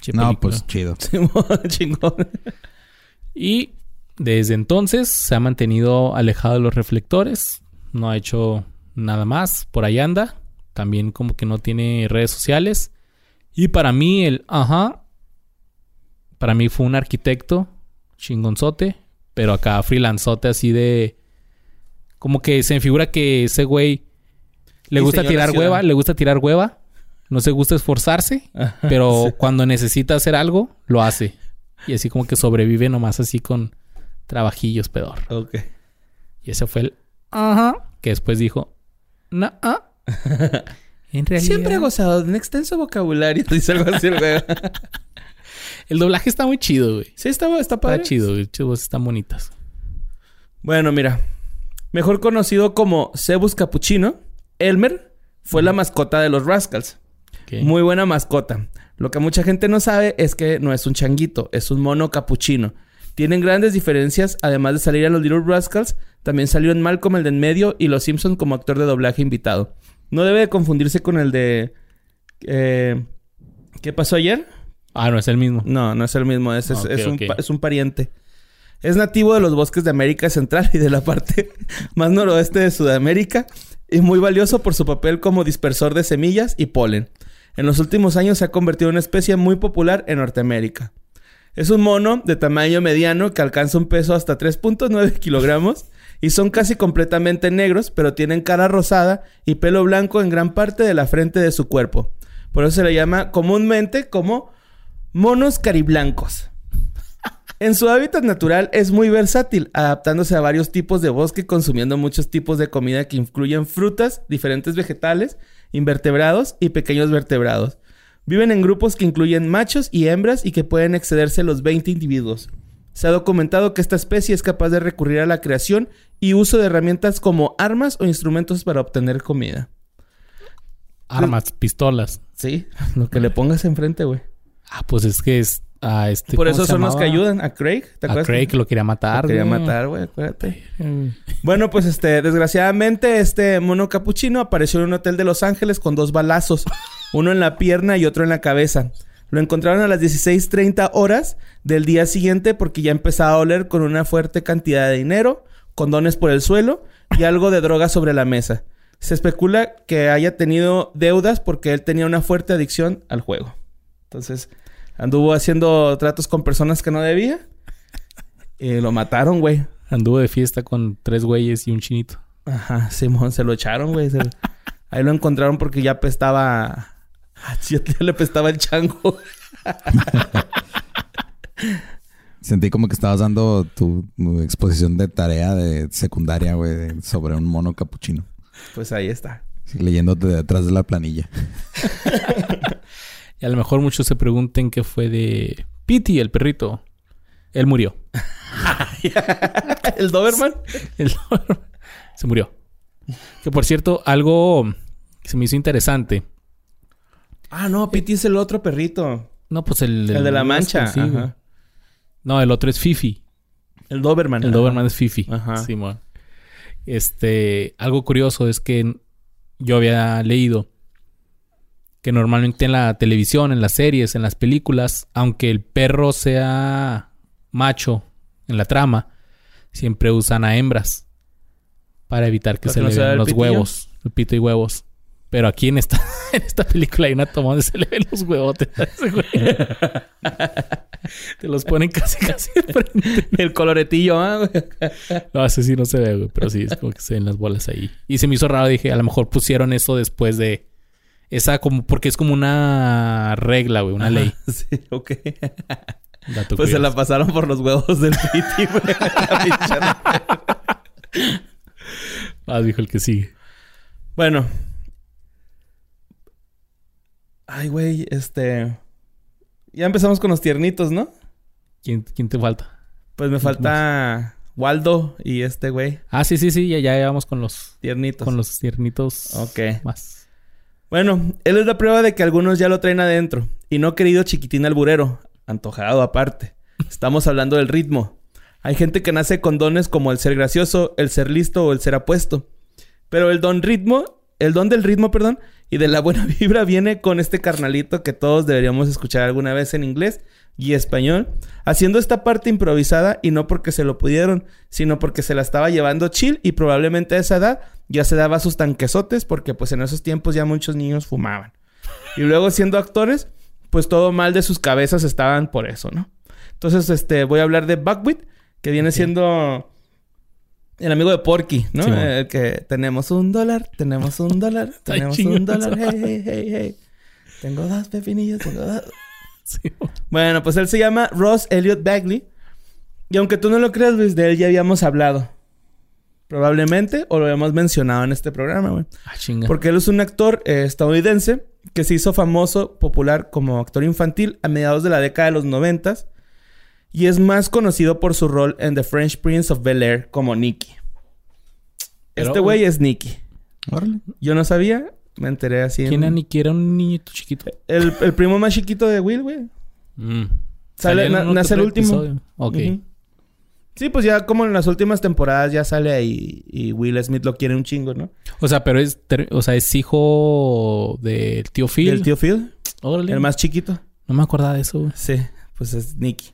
Che No, película. pues chido. Chingón. Y desde entonces se ha mantenido alejado de los reflectores. No ha hecho nada más. Por ahí anda. También como que no tiene redes sociales. Y para mí el ajá. Para mí fue un arquitecto chingonzote. Pero acá freelanzote así de... Como que se me figura que ese güey le gusta tirar hueva. Le gusta tirar hueva. No se gusta esforzarse. Ajá, Pero sí. cuando necesita hacer algo, lo hace. Y así como que sobrevive nomás así con trabajillos pedor. Ok. Y ese fue el ajá. Que después dijo, no, ah. En realidad. Siempre he gozado de un extenso vocabulario. Dice algo así, güey. El doblaje está muy chido, güey. Sí, está, está padre. Está chido, güey. Sus voces están bonitas. Bueno, mira. Mejor conocido como Cebus Capuchino, Elmer fue la mascota de los Rascals. Muy buena mascota. Lo que mucha gente no sabe es que no es un changuito, es un mono capuchino. Tienen grandes diferencias, además de salir a los Little Rascals, también salió en Malcolm el de en medio y Los Simpsons como actor de doblaje invitado. No debe de confundirse con el de... eh, ¿Qué pasó ayer? Ah, no es el mismo. No, no es el mismo, un, es un pariente. Es nativo de los bosques de América Central y de la parte más noroeste de Sudamérica y muy valioso por su papel como dispersor de semillas y polen. En los últimos años se ha convertido en una especie muy popular en Norteamérica. Es un mono de tamaño mediano que alcanza un peso hasta 3.9 kilogramos y son casi completamente negros, pero tienen cara rosada y pelo blanco en gran parte de la frente de su cuerpo. Por eso se le llama comúnmente como monos cariblancos. En su hábitat natural es muy versátil, adaptándose a varios tipos de bosque, consumiendo muchos tipos de comida que incluyen frutas, diferentes vegetales, invertebrados y pequeños vertebrados. Viven en grupos que incluyen machos y hembras y que pueden excederse los 20 individuos. Se ha documentado que esta especie es capaz de recurrir a la creación y uso de herramientas como armas o instrumentos para obtener comida. Armas, pistolas. Sí, lo que le pongas enfrente, güey. Ah, pues es que es a este. Por ¿cómo eso son los que ayudan. A Craig, ¿te A acuerdas? Craig que lo quería matar. Lo quería matar, güey, acuérdate. Mm. Bueno, pues este, desgraciadamente, este mono capuchino apareció en un hotel de Los Ángeles con dos balazos, uno en la pierna y otro en la cabeza. Lo encontraron a las 16:30 horas del día siguiente porque ya empezaba a oler con una fuerte cantidad de dinero, condones por el suelo y algo de droga sobre la mesa. Se especula que haya tenido deudas porque él tenía una fuerte adicción al juego. Entonces, anduvo haciendo tratos con personas que no debía y lo mataron, güey. Anduvo de fiesta con tres güeyes y un chinito. Ajá, Simón, se lo echaron, güey. Se- Ahí lo encontraron porque ya apestaba... Ah, ya le apestaba el chango. Sentí como que estabas dando tu, tu exposición de tarea de secundaria, güey, sobre un mono capuchino. Pues ahí está. Sí, leyéndote de atrás de la planilla. Y a lo mejor muchos se pregunten qué fue de Pity, el perrito. Él murió. ¿El Doberman? Él se murió. Que por cierto, algo que se me hizo interesante. Ah, no, Piti es el otro perrito. No, pues el... El de la mancha. sí, güey. Ajá. No, el otro es Fifi. El Doberman. El ajá. Doberman es Fifi. Ajá. Simón. Este, algo curioso es que yo había leído que normalmente en la televisión, en las series, en las películas, aunque el perro sea macho en la trama, siempre usan a hembras para evitar que ¿Para se que le vean el los pitillo? huevos. Pito y huevos. Pero aquí en esta, en esta película hay una toma donde se le ven los huevotes a ese güey. Te los ponen casi, casi de frente. El coloretillo, ¿ah, güey? No, ese sí no se ve, güey. Pero sí, es como que se ven las bolas ahí. Y se me hizo raro. Dije, a lo mejor pusieron eso después de... Esa como... Porque es como una regla, güey. Una ley. Sí, ok. Dato Pues se la pasaron por los huevos del Piti, güey. Ah, dijo el que sigue. bueno. Ay, güey, este... Ya empezamos con los tiernitos, ¿no? ¿Quién, quién te falta? Pues me falta Waldo y este güey, Ah, sí, sí, sí. Ya, ya vamos con los... tiernitos. Con los tiernitos Ok. más. Bueno, él es la prueba de que algunos ya lo traen adentro. Y no querido chiquitín alburero. Antojado aparte. Estamos hablando del ritmo. Hay gente que nace con dones como el ser gracioso, el ser listo o el ser apuesto. Pero el don ritmo, el don del ritmo, perdón, y de la buena vibra viene con este carnalito que todos deberíamos escuchar alguna vez en inglés y español, haciendo esta parte improvisada y no porque se lo pudieron, sino porque se la estaba llevando chill y probablemente a esa edad ya se daba sus tanquesotes porque pues en esos tiempos ya muchos niños fumaban. Y luego siendo actores, pues todo mal de sus cabezas estaban por eso, ¿no? Entonces, este, voy a hablar de Buckwheat, que viene siendo el amigo de Porky, ¿no? Sí, mon. Eh, que tenemos un dólar, tenemos un dólar, tenemos un dólar, hey, hey, hey, hey. Tengo dos pepinillos, tengo dos. Sí. Bueno, pues él se llama Ross Elliot Bagley. Y aunque tú no lo creas, Luis, de él ya habíamos hablado. Probablemente, o lo habíamos mencionado en este programa, güey. Ah, chinga. Porque él es un actor eh, estadounidense que se hizo famoso, popular como actor infantil a mediados de la década de los noventas. Y es más conocido por su rol en The French Prince of Bel Air como Nicky. Pero- este güey es Nicky. Órale. Yo no sabía, me enteré así. en- ¿Quién que era un niñito chiquito? el, el primo más chiquito de Will, güey. Mm. Sale- en na- nace el último. episodio. Ok. Sí, pues ya como en las últimas temporadas ya sale ahí y Will Smith lo quiere un chingo, ¿no? O sea, pero es, ter- o sea, es hijo del tío Phil. El tío Phil, Órale. el más chiquito. No me acordaba de eso. güey. Sí, pues es Nicky.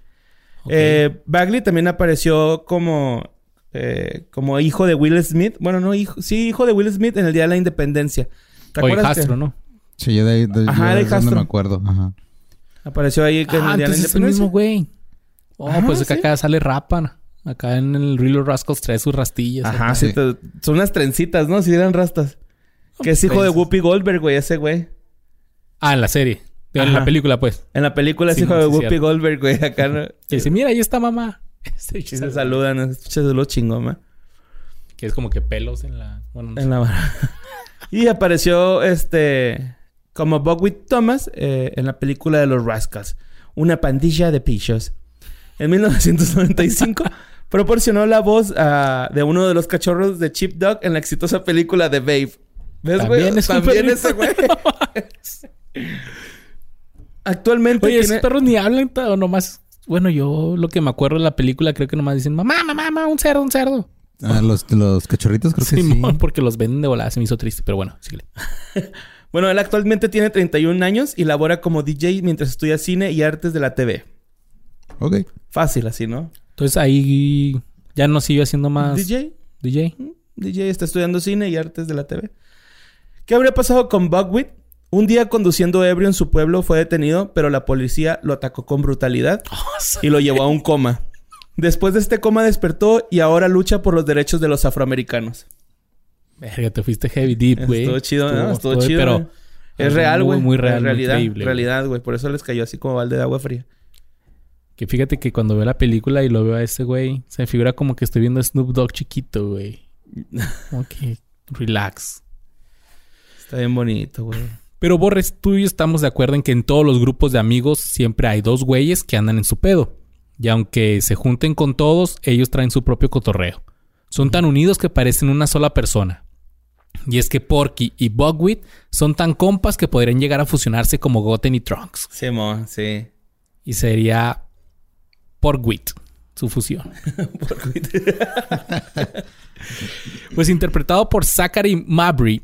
Eh, Bagley también apareció como, eh, como hijo de Will Smith. Bueno, no hijo, sí, hijo de Will Smith en el Día de la Independencia. ¿Te o acuerdas que hijastro, ¿no? Sí, yo de ahí de, Ajá, de no me acuerdo. Ajá. Apareció ahí que en Ah, el la entonces es el mismo güey. Oh, Ajá, pues sí. acá sale Rapan. Acá en el Real Rascals trae sus rastillas. Ajá, acá. sí. Te- son unas trencitas, ¿no? Si eran rastas. Que es hijo de. Whoopi Goldberg, güey, ese güey. Ah, en la serie. En Ajá. la película, pues. En la película es Sí, hijo no, de sí, Whoopi cierto. Goldberg, güey. Acá no. Que dice, mira, ahí está mamá. Este se saludan, escuchas lo chingón. Que es como que pelos en la... Bueno, no En la Y apareció este como Buckwheat Thomas eh, en la película de los Rascals, una pandilla de pichos. En 1995 proporcionó la voz de uno de los cachorros de Chip Dog en la exitosa película de Babe. ¿Ves, güey? También es También ese güey. Actualmente Oye, esos perros ni hablan o nomás... Bueno, yo lo que me acuerdo de la película creo que nomás dicen mamá, mamá, mamá, un cerdo, un cerdo. Ah, los, los cachorritos creo que sí. Simón, porque los venden de volada. Se me hizo triste, pero bueno, síguele. Bueno, él actualmente tiene 31 años y labora como DJ mientras estudia cine y artes de la TV. Ok. Fácil así, ¿no? Entonces ahí ya no sigue haciendo más DJ. DJ. DJ está estudiando cine y artes de la TV. ¿Qué habría pasado con Buckwheat? Un día conduciendo ebrio en su pueblo fue detenido, pero la policía lo atacó con brutalidad y lo llevó a un coma. Después de este coma despertó y ahora lucha por los derechos de los afroamericanos. Verga, te fuiste heavy deep, güey. Estuvo chido, ¿no? Estuvo estuvo- chido. Pero es real, muy, güey. Muy Es real, muy realidad, realidad, güey. Por eso les cayó así como balde de agua fría. Que fíjate que cuando veo la película y lo veo a ese güey, se me figura como que estoy viendo a Snoop Dogg chiquito, güey. Que relax. Está bien bonito, güey. Pero Borres, tú y yo estamos de acuerdo en que en todos los grupos de amigos siempre hay dos güeyes que andan en su pedo. Y aunque se junten con todos, ellos traen su propio cotorreo. Son tan unidos que parecen una sola persona. Y es que Porky y Bugwit son tan compas que podrían llegar a fusionarse como Goten y Trunks. Sí, mo, sí. Y sería Porkwit, su fusión. pues interpretado por Zachary Mabry,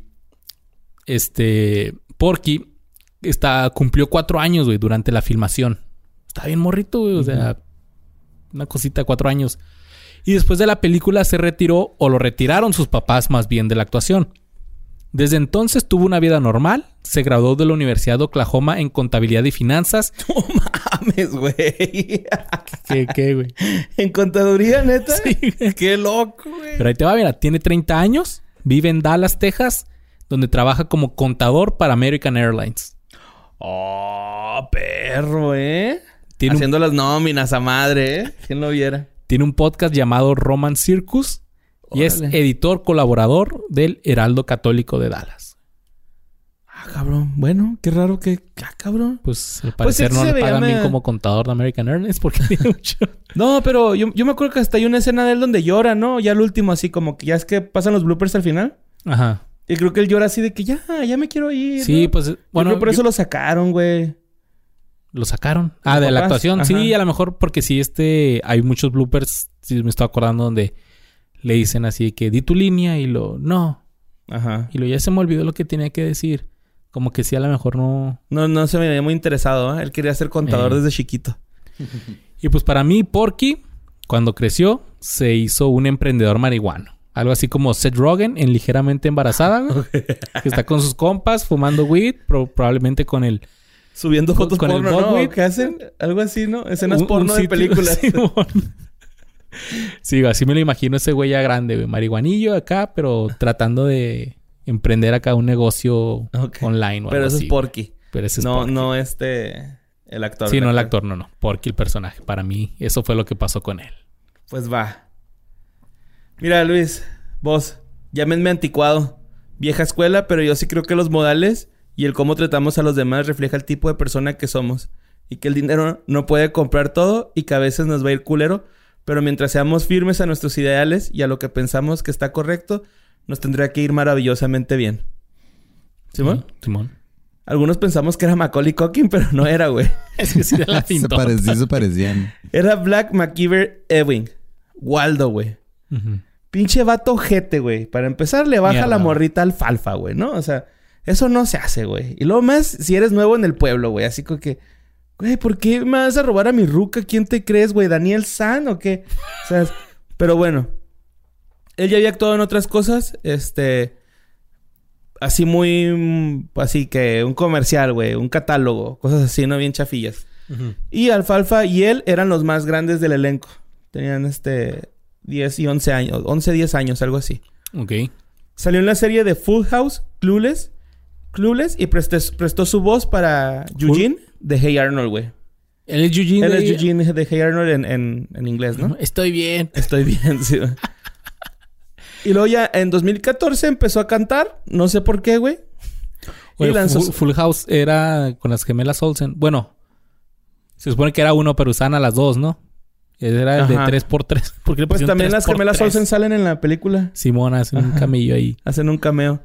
este Porky está, cumplió cuatro años, güey, durante la filmación. Está bien morrito, güey. O sea, una cosita, cuatro años. Y después de la película se retiró, o lo retiraron sus papás más bien de la actuación. Desde entonces tuvo una vida normal. Se graduó de la Universidad de Oklahoma en contabilidad y finanzas. Mames, güey. ¿Qué, qué, güey? ¿En contaduría, neta? Sí. Qué loco, güey. Pero ahí te va, mira, tiene 30 años, vive en Dallas, Texas, donde trabaja como contador para American Airlines. Oh, perro, ¿eh? Tiene un- Haciendo las nóminas a madre, ¿eh? ¿Quién lo viera? Tiene un podcast llamado Roman Circus y es editor colaborador del Heraldo Católico de Dallas. Ah, cabrón. Bueno, qué raro que... Ah, cabrón. Pues al Pues parecer no le pagan bien me- como contador de American Airlines porque tiene mucho. No, pero yo, yo me acuerdo que hasta hay una escena de él donde llora, ¿no? Ya el último, así como que ya es que pasan los bloopers al final. Ajá. Y creo que él llora así de que ya, ya me quiero ir. Sí, ¿no? pues Yo bueno, creo por yo- eso lo sacaron, güey. Lo sacaron. Ah, de la actuación. ajá. Sí, a lo mejor porque sí, este, hay muchos bloopers, si me estoy acordando, donde le dicen así que di tu línea y lo, no. Ajá. Y lo ya se me olvidó lo que tenía que decir. Como que sí, a lo mejor no. No, no se me veía muy interesado, ¿eh? Él quería ser contador Eh. desde chiquito. Y pues para mí, Porky, cuando creció, se hizo un emprendedor marihuano. Algo así como Seth Rogen en Ligeramente Embarazada, que está con sus compas fumando weed, pro- probablemente con el... Subiendo fotos con el porno, ¿no? ¿Qué hacen? Algo así, ¿no? Escenas un- un porno de películas. Sí, así me lo imagino ese güey ya grande, güey. Marihuanillo acá, pero tratando de emprender acá un negocio online o Pero algo eso así, es Porky. Pero ese es no, Porky. no este... El actor. Sí, no el actor, no, no. Porky el personaje. Para mí, eso fue lo que pasó con él. Pues va. Mira, Luis, vos, llámenme anticuado. Vieja escuela, pero yo sí creo que los modales y el cómo tratamos a los demás refleja el tipo de persona que somos. Y que el dinero no puede comprar todo y que a veces nos va a ir culero. Pero mientras seamos firmes a nuestros ideales y a lo que pensamos que está correcto, nos tendría que ir maravillosamente bien. ¿Simón? Sí, Simón. Algunos pensamos que era Macaulay Culkin, pero no era, güey. Es que sí de la Se parecía, se parecían. Era Black McKeever Ewing. Waldo, güey. Pinche vato jete, güey. Para empezar, le baja Mierda. la morrita alfalfa, güey, ¿no? O sea, eso no se hace, güey. Y luego más si eres nuevo en el pueblo, güey. Así como que, güey, ¿por qué me vas a robar a mi ruca? ¿Quién te crees, güey? ¿Daniel San o qué? O sea, pero bueno. Él ya había actuado en otras cosas. Este. Así muy. mm, Así que un comercial, güey. Un catálogo. Cosas así, ¿no? Bien chafillas. Y Alfalfa y él eran los más grandes del elenco. Tenían este 10 y 11 años, 11, 10 años, algo así. Ok. Salió en la serie de Full House, Clueless, Clueless y prestó su voz para Eugene de Hey Arnold, güey. Él es Eugene. Él es de- Eugene de Hey Arnold en, en- en inglés, ¿no? Estoy bien. Estoy bien, sí. güey. y luego ya en 2014 empezó a cantar, no sé por qué, güey. Oye, y lanzó Full, House era con las gemelas Olsen. Bueno, se supone que era uno, pero usaban a las dos, ¿no? Era el de Ajá. 3x3. Porque le Pues también las 3x3? gemelas Olsen salen en la película. Simona hace un Ajá. camillo ahí. Hacen un cameo.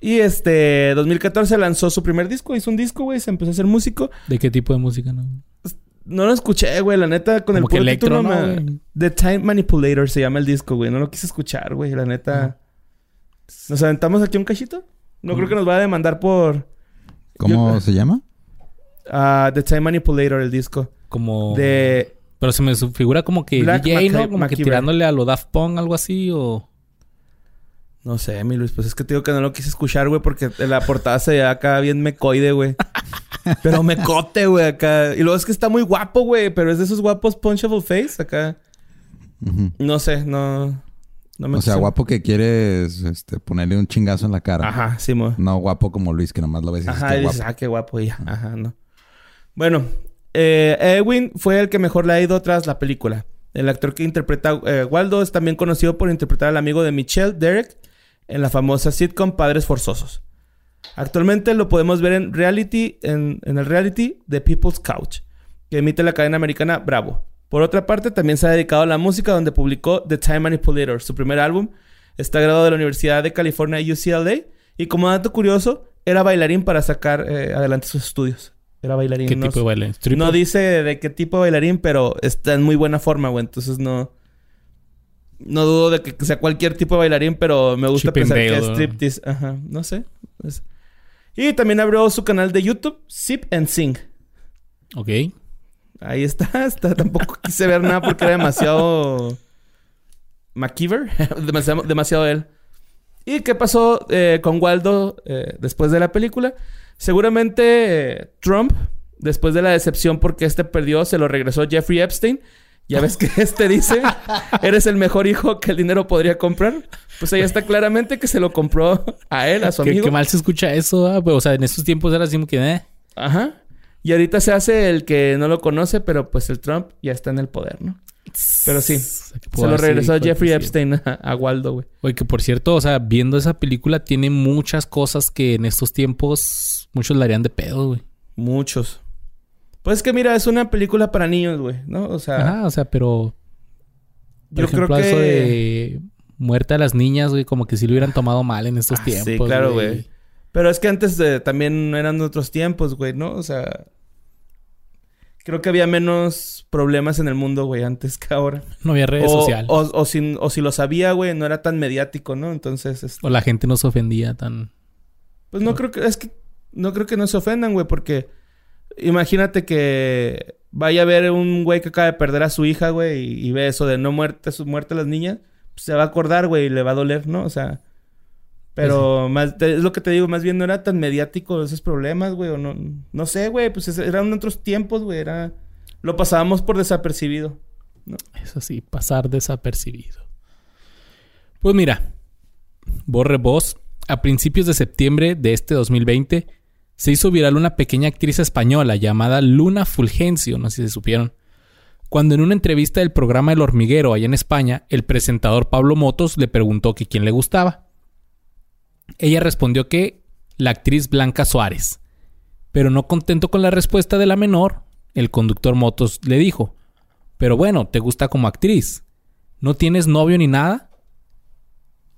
Y este, 2014 lanzó su primer disco, hizo un disco, güey, se empezó a hacer músico. ¿De qué tipo de música, no? No lo escuché, güey, la neta, con Como el que puro electro, título ¿no, me- güey? The Time Manipulator se llama el disco, güey. No lo quise escuchar, güey, la neta. ¿Nos aventamos aquí un cachito? No creo que nos va a demandar por ¿Cómo Yo- se llama? ah, The Time Manipulator, el disco. Como... De... Pero se me su- figura como que Black DJ, ¿no? Como que tirándole a lo Daft Punk, algo así, o... No sé, mi Luis, pues es que te digo que no lo quise escuchar, güey, porque la portada se veía acá bien mecoide, güey. pero mecote, güey, acá. Y luego es que está muy guapo, güey, pero es de esos guapos punchable face, acá. No sé, no... no me O sea, guapo que quieres este, ponerle un chingazo en la cara. Ajá, sí, mo. No guapo como Luis, que nomás lo ves y Ajá, dices, guapo. ah, qué guapo ya. Ajá, no. Bueno, eh, Edwin fue el que mejor le ha ido tras la película. El actor que interpreta eh, Waldo es también conocido por interpretar al amigo de Michelle, Derek, en la famosa sitcom Padres Forzosos. Actualmente lo podemos ver en reality, en, en el reality The People's Couch, que emite la cadena americana Bravo. Por otra parte, también se ha dedicado a la música, donde publicó The Time Manipulator, su primer álbum. Está graduado de la Universidad de California UCLA y como dato curioso, era bailarín para sacar eh, adelante sus estudios. Era bailarín. ¿Qué no, tipo de? ¿Stripper? no dice de qué tipo de bailarín, pero está en muy buena forma, güey. Entonces no... No dudo de que sea cualquier tipo de bailarín, pero me gusta Chip pensar que es striptease. Ajá, no sé. Y también abrió su canal de YouTube, Sip and Sing. Ok. Ahí está, está. Tampoco quise ver nada porque era demasiado... McKeever. demasiado, demasiado él. ¿Y qué pasó eh, con Waldo eh, después de la película? Seguramente eh, Trump, después de la decepción porque este perdió, se lo regresó Jeffrey Epstein. Ya ves que este dice, eres el mejor hijo que el dinero podría comprar. Pues ahí está claramente que se lo compró a él, a su amigo. qué mal se escucha eso, pues, O sea, en esos tiempos era así como que... eh. Ajá. Y ahorita se hace el que no lo conoce, pero pues el Trump ya está en el poder, ¿no? Pero sí, Se lo regresó del Jeffrey. Epstein a, a Waldo, güey. Oye, que por cierto, o sea, viendo esa película tiene muchas cosas que en estos tiempos muchos la harían de pedo, güey. Muchos. Pues es que mira, es una película para niños, güey, ¿no? O sea, Ajá, o sea, pero... Por yo ejemplo, creo que... eso de muerte a las niñas, güey, como que si lo hubieran tomado mal en estos Ah, tiempos. Sí, claro, güey. Pero es que antes de- también eran otros tiempos, güey, ¿no? O sea... Creo que había menos problemas en el mundo, güey, antes que ahora. No había redes o, sociales. O, o si, o si lo sabía, güey, no era tan mediático, ¿no? Entonces, este, O la gente no se ofendía tan... pues no creo que... Es que no creo que no se ofendan, güey, porque... Imagínate que vaya a ver un güey que acaba de perder a su hija, güey, y, y ve eso de no muerte, su muerte a las niñas, pues se va a acordar, güey, y le va a doler, ¿no? O sea, pero más te- es lo que te digo, más bien no era tan mediático esos problemas, güey, o no, no sé, güey, pues es- eran otros tiempos, güey, era lo pasábamos por desapercibido. Eso sí, pasar desapercibido. Pues mira, borre voz. A principios de septiembre de este 2020 se hizo viral una pequeña actriz española llamada Luna Fulgencio, no sé si se supieron. Cuando en una entrevista del programa El Hormiguero allá en España, el presentador Pablo Motos le preguntó que quién le gustaba. Ella respondió que la actriz Blanca Suárez. Pero no contento con la respuesta de la menor, el conductor Motos le dijo, pero bueno, te gusta como actriz. ¿No tienes novio ni nada?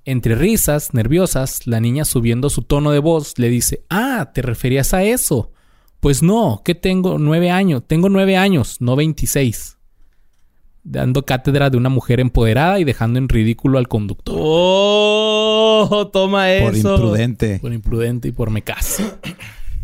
Entre risas, nerviosas, la niña subiendo su tono de voz le dice, ah, ¿te referías a eso? Pues no, que tengo nueve años, tengo nueve años, no veintiséis. Dando cátedra de una mujer empoderada y dejando en ridículo al conductor. ¡Oh! Toma Por eso. imprudente. Por imprudente y por me caso.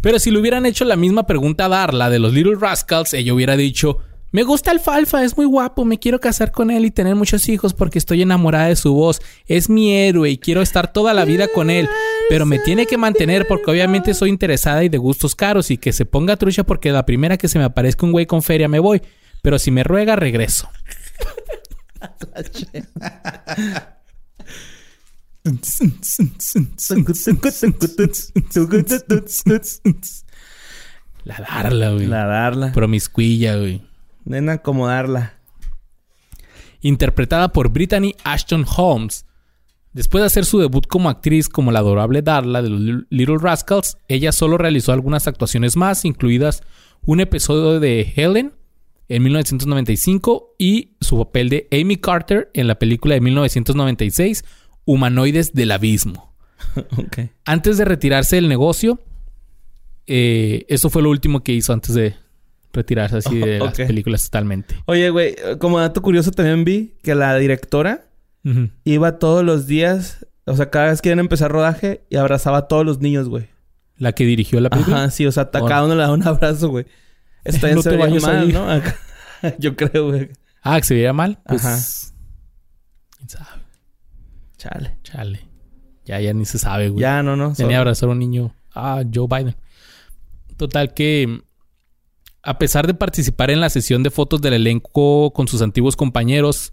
Pero si le hubieran hecho la misma pregunta a Darla de los Little Rascals, ella hubiera dicho: Me gusta Alfalfa, es muy guapo, me quiero casar con él y tener muchos hijos porque estoy enamorada de su voz. Es mi héroe y quiero estar toda la vida con él. Pero me tiene que mantener porque obviamente soy interesada y de gustos caros y que se ponga trucha porque la primera que se me aparezca un güey con feria me voy. Pero si me ruega, regreso. La Darla, güey. La darla. Promiscuilla, güey. Ven a acomodarla. interpretada por Brittany Ashton Holmes. Después de hacer su debut como actriz como la adorable Darla de los Little Rascals, ella solo realizó algunas actuaciones más, incluidas un episodio de Helen en 1995 y su papel de Amy Carter en la película de 1996, Humanoides del Abismo. Antes de retirarse del negocio, eh, eso fue lo último que hizo antes de retirarse así de Oh, las películas totalmente. Oye, güey, como dato curioso también vi que la directora iba todos los días, o sea, cada vez que iban a empezar rodaje y abrazaba a todos los niños, güey. La que dirigió la película. Ajá, sí, o sea, a cada uno le daba un abrazo, güey. Está No se veía mal. ¿no? Acá- Yo creo, güey. Ah, que se veía mal. Pues, Ajá. ¿Quién sabe? Chale. Chale. Ya, ya ni se sabe, güey. Ya, no, no. Tenía sorry. abrazar a un niño. Ah, Joe Biden. Total que... A pesar de participar en la sesión de fotos del elenco con sus antiguos compañeros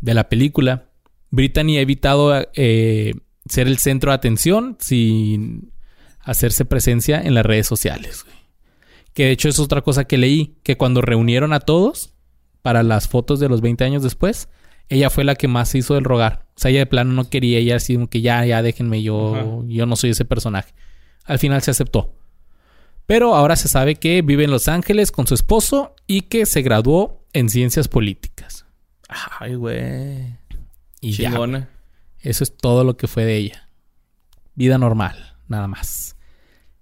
de la película, Brittany ha evitado eh, ser el centro de atención sin hacerse presencia en las redes sociales. güey. Que de hecho es otra cosa que leí, que cuando reunieron a todos para las fotos de los 20 años después, ella fue la que más se hizo del rogar. O sea, ella de plano no quería, ella así como que ya, ya déjenme, yo, Ajá. yo no soy ese personaje. Al final se aceptó. Pero ahora se sabe que vive en Los Ángeles con su esposo y que se graduó en ciencias políticas. Ay, güey. Y ya, Chingona. eso es todo lo que fue de ella. Vida normal, nada más.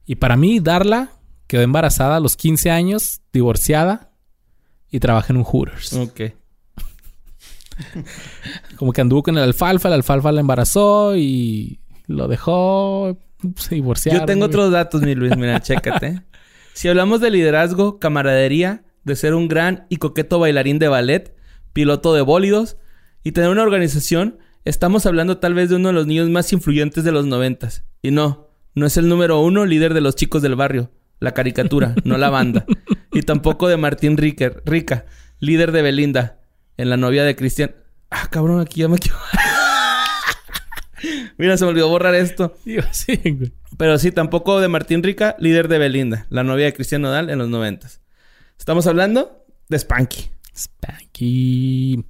Y para mí, Darla quedó embarazada a los 15 años, divorciada y trabaja en un Hooters. Ok. Como que anduvo con el alfalfa, el alfalfa la embarazó y lo dejó, se divorciaron. Yo tengo güey. otros datos, mi Luis. Mira, chécate. Si hablamos de liderazgo, camaradería, de ser un gran y coqueto bailarín de ballet, piloto de bólidos y tener una organización, estamos hablando tal vez de uno de los niños más influyentes de los noventas. Y no, no es el número uno líder de los chicos del barrio. La caricatura, no la banda. Y tampoco de Martín Ricker, Rica, líder de Belinda, en la novia de Cristian. Ah, cabrón, aquí ya me. Mira, se me olvidó borrar esto. Digo, sí, güey. Pero sí, tampoco de Martín Rica, líder de Belinda, la novia de Cristian Nodal en los noventas. Estamos hablando de Spanky. Spanky.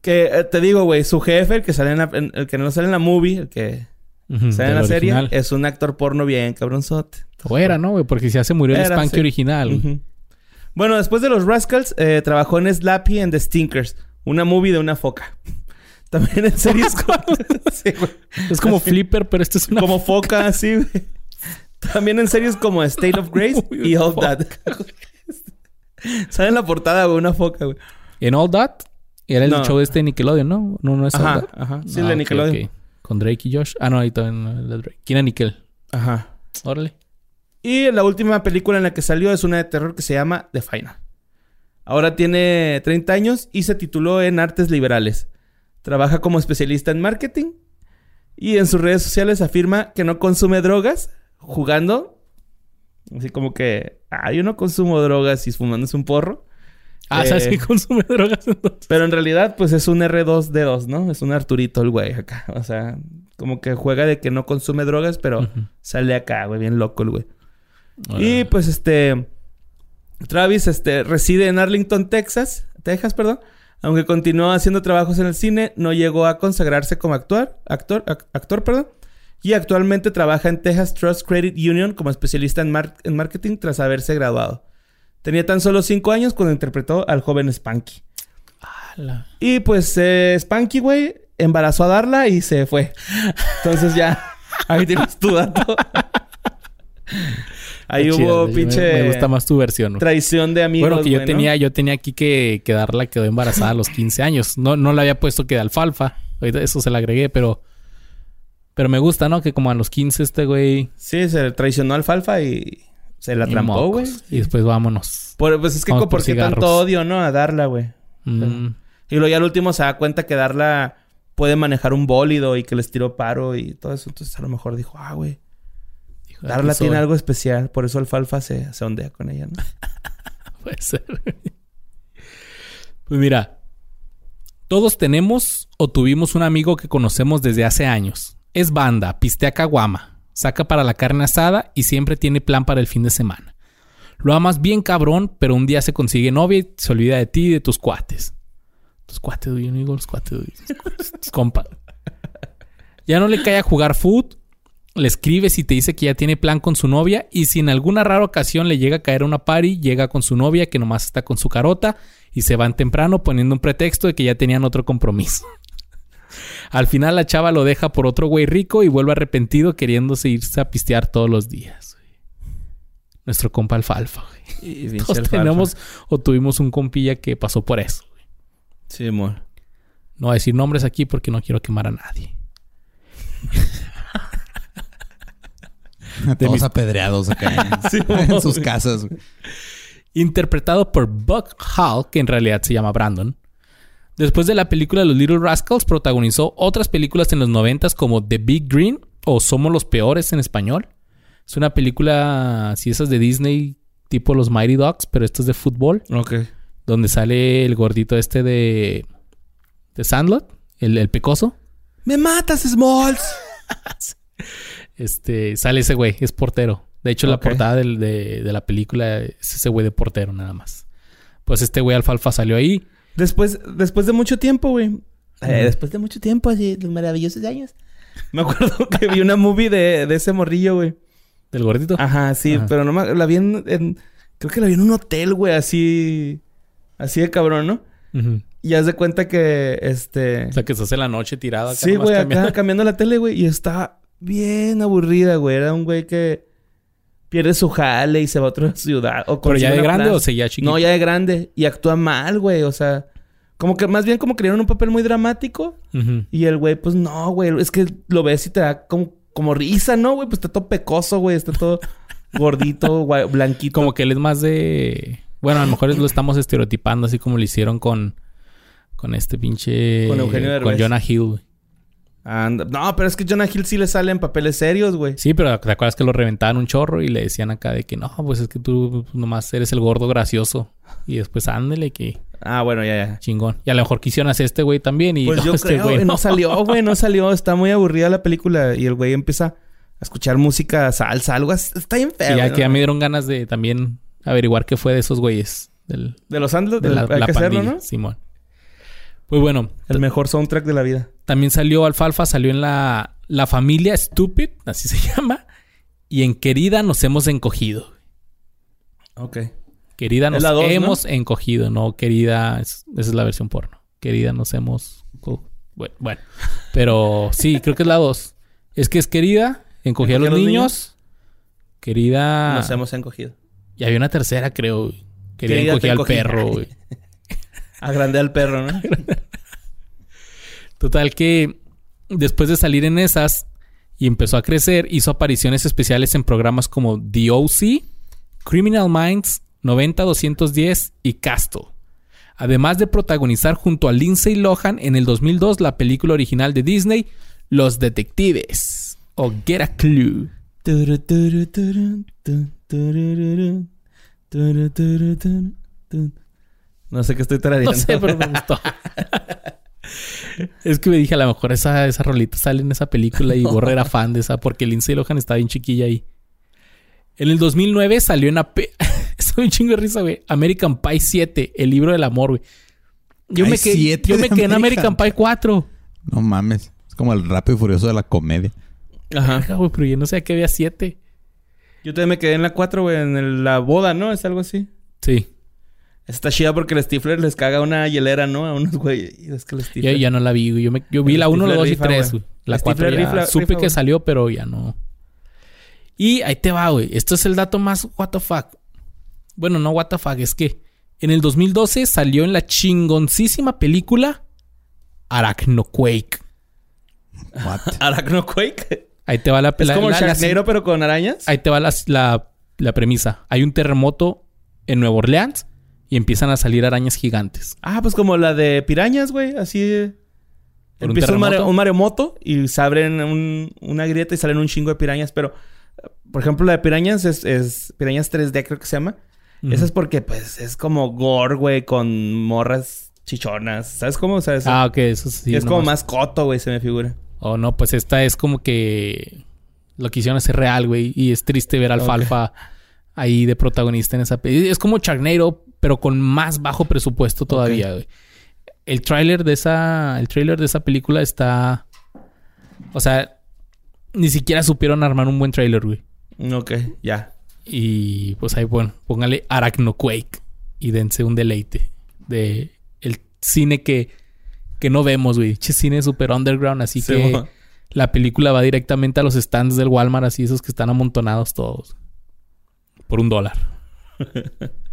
Que eh, te digo, güey, su jefe, el que sale en la- el que no sale en la movie, el que sale en la serie, es un actor porno bien cabronzote. O era, ¿no, güey? Porque ya se murió el Spanky sí. original. Bueno, después de los Rascals, eh, trabajó en Slappy and the Stinkers, una movie de una foca. También en series como... Sí. Es como Flipper, pero esto es una... Como foca, así, güey. También en series como State of Grace Uy, y All foca. That. Sale en la portada, güey, una foca, güey. En All That era el No. show de este Nickelodeon, ¿no? No, no es All Ajá, That. ajá. Sí, Ah, el de Nickelodeon. Con Drake y Josh. Ah, no, ahí también el de Drake. ¿Quién era Nickel? Ajá. Órale. Y la última película en la que salió es una de terror que se llama The Final. Ahora tiene 30 años y se tituló en Artes Liberales. Trabaja como especialista en marketing y en sus redes sociales afirma que no consume drogas jugando. Así como que, ah, yo no consumo drogas y fumándose un porro. Ah, o sea, Eh, sí consume drogas entonces. Pero en realidad, pues es un R2D2, ¿no? Es un Arturito el güey acá. O sea, como que juega de que no consume drogas, pero sale acá, güey, bien loco el güey. Y pues este. Travis este, reside en Arlington, Texas. Texas, perdón. Aunque continuó haciendo trabajos en el cine, no llegó a consagrarse como actor, actor, ac- actor, perdón. Y actualmente trabaja en Texas Trust Credit Union como especialista en, mar- en marketing tras haberse graduado. Tenía tan solo cinco años cuando interpretó al joven Spanky. Ala. Y pues eh, Spanky, güey, embarazó a Darla y se fue. Entonces ya, ahí tienes tu dato. Ahí hubo chido, pinche Me, gusta más tu versión. güey. traición de amigos. bueno, que yo tenía, yo tenía aquí que, que Darla quedó embarazada a los 15 años. No, no le había puesto que de alfalfa. Eso se le agregué, pero. Pero me gusta, ¿no? Que como a los 15 este güey. Sí, se traicionó a Alfalfa y se la trampó, güey. Y después vámonos. Por- pues es que Vamos por ¿por qué tanto odio, no? A Darla, güey. Mm. Y luego ya al último se da cuenta que Darla puede manejar un bólido y que les tiró paro y todo eso. Entonces a lo mejor dijo, ah, güey, Darla tiene algo especial. Por eso Alfalfa se, se ondea con ella, ¿no? Puede ser. pues mira, todos tenemos o tuvimos un amigo que conocemos desde hace años. Es banda, pistea caguama, saca para la carne asada y siempre tiene plan para el fin de semana. Lo amas bien cabrón, pero un día se consigue novia y se olvida de ti y de tus cuates. Tus cuates, yo no digo los cuates. Ya no le cae a jugar foot, le escribes y te dice que ya tiene plan con su novia y si en alguna rara ocasión le llega a caer a una party, llega con su novia que nomás está con su carota y se van temprano poniendo un pretexto de que ya tenían otro compromiso. Al final la chava lo deja por otro güey rico y vuelve arrepentido queriéndose irse a pistear todos los días. güey. Nuestro compa alfalfa, güey. Y Todos tenemos o tuvimos un compilla que pasó por eso. güey. Sí, amor. No voy a decir nombres aquí porque no quiero quemar a nadie. Todos mis- apedreados acá en, Sí, en sus casas. interpretado por Buck Hall, que en realidad se llama Brandon. Después de la película Los Little Rascals, protagonizó otras películas en los noventas como The Big Green o Somos los Peores en español. Es una película, así esas de Disney, tipo los Mighty Dogs, pero esto es de fútbol, Ok. donde sale el gordito este de, de Sandlot, el, el pecoso. ¡Me matas, Smalls! Este, sale ese güey, es portero. De hecho, la portada del- de, de la película es ese güey de portero, nada más. Pues este güey alfalfa salió ahí. Después, después de mucho tiempo, güey. Eh, después de mucho tiempo, así, los maravillosos años. Me acuerdo que vi una movie de, de ese morrillo, güey. Del gordito. Ajá, sí, Ajá. pero no me... La vi en, en- Creo que la vi en un hotel, güey, así... Así de cabrón, ¿no? Ujú. Y haz de cuenta que, este... O sea, que se hace la noche tirada. acá sí, güey, acá cambiando. la tele, güey. Y estaba bien aburrida, güey. Era un güey que pierde su jale y se va a otra ciudad. O ¿Pero ya de grande plaza. o seguía chiquito? No, ya de grande. Y actúa mal, güey. O sea, como que más bien como que dieron un papel muy dramático. Y el güey, pues no, güey. Es que lo ves y te da como, como risa, ¿no, güey? Pues está todo pecoso, güey. Está todo gordito, güey, blanquito. Como que él es más de... Bueno, a lo mejor lo estamos estereotipando así como lo hicieron con... Con este pinche... Con Eugenio Con Derbez. Jonah Hill, güey. Anda- No, pero es que Jonah Hill sí le sale en papeles serios, güey. Sí, pero ¿te acuerdas que lo reventaban un chorro y le decían acá de que no, pues es que tú nomás eres el gordo gracioso. Y después ándele que Ah, bueno, ya, ya. chingón. Y a lo mejor quisieron hacer este güey también y Pues no, yo este creo, güey no. No salió, güey. No salió. Está muy aburrida la película. Y el güey empieza a escuchar música, salsa, algo así. Está bien feo. Y ya ¿no? que ya me dieron ganas de también averiguar qué fue de esos güeyes. Del, De los Andes, de la, la que hacerlo, ¿no? Simón. Pues bueno, El mejor soundtrack de la vida. también salió Alfalfa, salió en la, la familia Stupid, así se llama. Y en Querida nos hemos encogido. Ok. Querida nos dos, ¿no? hemos encogido, no querida, es- esa es la versión porno. Querida nos hemos... Bueno, bueno. pero sí, creo que es la 2. Es que es querida, encogía a los, niños. Querida... Nos hemos encogido. Y había una tercera, creo. Querida, encogía al perro, güey. Agrandé al perro, ¿no? Total que después de salir en esas y empezó a crecer, hizo apariciones especiales en programas como The O.C., Criminal Minds, 90-210 y Castle. Además de protagonizar junto a Lindsay Lohan en el 2002 la película original de Disney, Los Detectives o Get a Clue. No sé qué estoy No tarareando. sé, pero me gustó. es que me dije, a lo mejor esa, esa rolita sale en esa película y Borre era fan de esa porque Lindsay Lohan estaba bien chiquilla ahí. En el 2009 salió en AP... Estoy un chingo de risa, güey. American Pie 7, el libro del amor, güey. Yo me, quedé, yo me quedé en American Pie 4. No mames. Es como el rápido y furioso de la comedia. Ajá. Güey, pero yo no sé que había 7. Yo también me quedé en la 4, güey, en el- la boda, ¿no? Es algo así. Sí. Está chida porque el Stifler les caga una hielera, ¿no? A unos güeyes. Y es que el Yo ya no la vi, güey. Yo, me- yo vi El la 1, la Stifler 2 y rifa, 3, güey. güey. La El 4 Stifler ya supe rifa, que güey. salió, pero ya no. Y ahí te va, güey. Esto es el dato más what the fuck. Bueno, no what the fuck, es que en el 2012 salió en la chingoncísima película Arachnoquake. What? Arachnoquake. Ahí te va la Es la- como la- la- Sharknado, pero con arañas. Ahí te va la, la- la premisa. Hay un terremoto en Nueva Orleans y empiezan a salir arañas gigantes. Ah, pues como la de pirañas, güey. Así... eh, ¿Por un Empieza un, mare- un maremoto y se abren un- una grieta y salen un chingo de pirañas. Pero, por ejemplo, la de pirañas es, es pirañas 3D, creo que se llama. Esa es porque, pues, es como gore, güey, con morras chichonas. ¿Sabes cómo? O sea, es, Ah, ok, eso sí. es como más. coto, güey, se me figura. Oh, no, pues esta es como que lo quisieron hacer real, güey. Y es triste ver a Alfalfa ahí de protagonista en esa película. Es como Charnero, pero con más bajo presupuesto todavía, güey. El tráiler de esa... El tráiler de esa película está... O sea... Ni siquiera supieron armar un buen tráiler, güey. Ok, ya. Y pues ahí, bueno, póngale Arachnoquake y dense un deleite de el cine que, que no vemos, güey. Che, cine super underground, así Sí, que la película va directamente a los stands del Walmart, así esos que están amontonados todos. Por un dólar.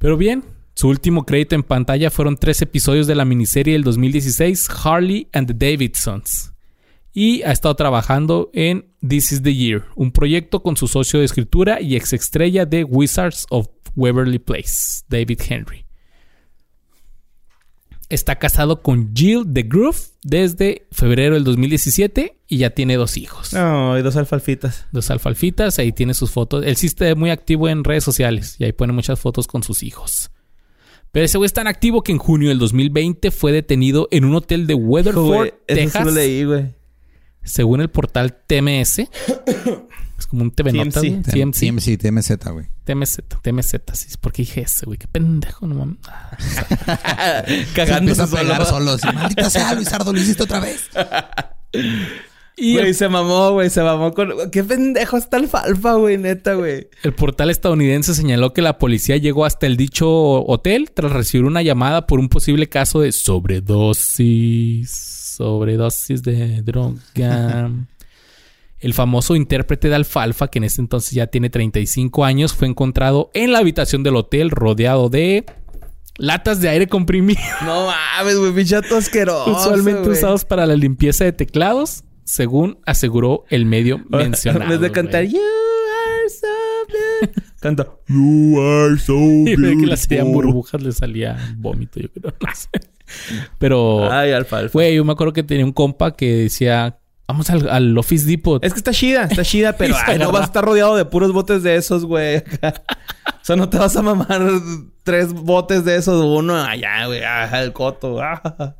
Pero bien, su último crédito en pantalla fueron tres episodios de la miniserie del 2016, Harley and the Davidsons. Y ha estado trabajando en This is the Year, un proyecto con su socio de escritura y ex estrella de Wizards of Waverly Place, David Henry. Está casado con Jill de Groove desde febrero del 2017 y ya tiene dos hijos. No, y dos alfalfitas. Dos alfalfitas, ahí tiene sus fotos. Él sí está muy activo en redes sociales y ahí pone muchas fotos con sus hijos. Pero ese güey es tan activo que en junio del 2020 fue detenido en un hotel de Weatherford, Güey, eso sí Texas. lo leí, güey. Según el portal TMS. Como un TV Notas, güey. TMC, TMC. TMZ, güey. TMZ, TMZ, sí. ¿Por qué dije ese, güey? Qué pendejo, no mames. Cagando Se a pegar solo. así, Maldita sea, Luisardo, lo hiciste otra vez. Y Güey, el, se mamó, güey. Se mamó con... Qué pendejo está alfalfa, güey, neta, güey. el portal estadounidense señaló que la policía llegó hasta el dicho hotel tras recibir una llamada por un posible caso de sobredosis. Sobredosis de droga. El famoso intérprete de Alfalfa, que en ese entonces ya tiene 35 años, fue encontrado en la habitación del hotel rodeado de latas de aire comprimido. No mames, güey. Pichato asqueroso, usualmente usados para la limpieza de teclados, según aseguró el medio mencionado. En vez de cantar. You are so beautiful. Canta You are so Y ve que le beautiful. hacían burbujas, le salía vómito, yo creo. No sé. Pero, Ay, alfalfa. güey, yo me acuerdo que tenía un compa que decía, vamos al, al Office Depot. Es que está chida, está chida, pero ay, no vas a estar rodeado de puros botes de esos, güey. o sea, no te vas a mamar tres botes de esos, uno allá, güey, ah, el coto. ah.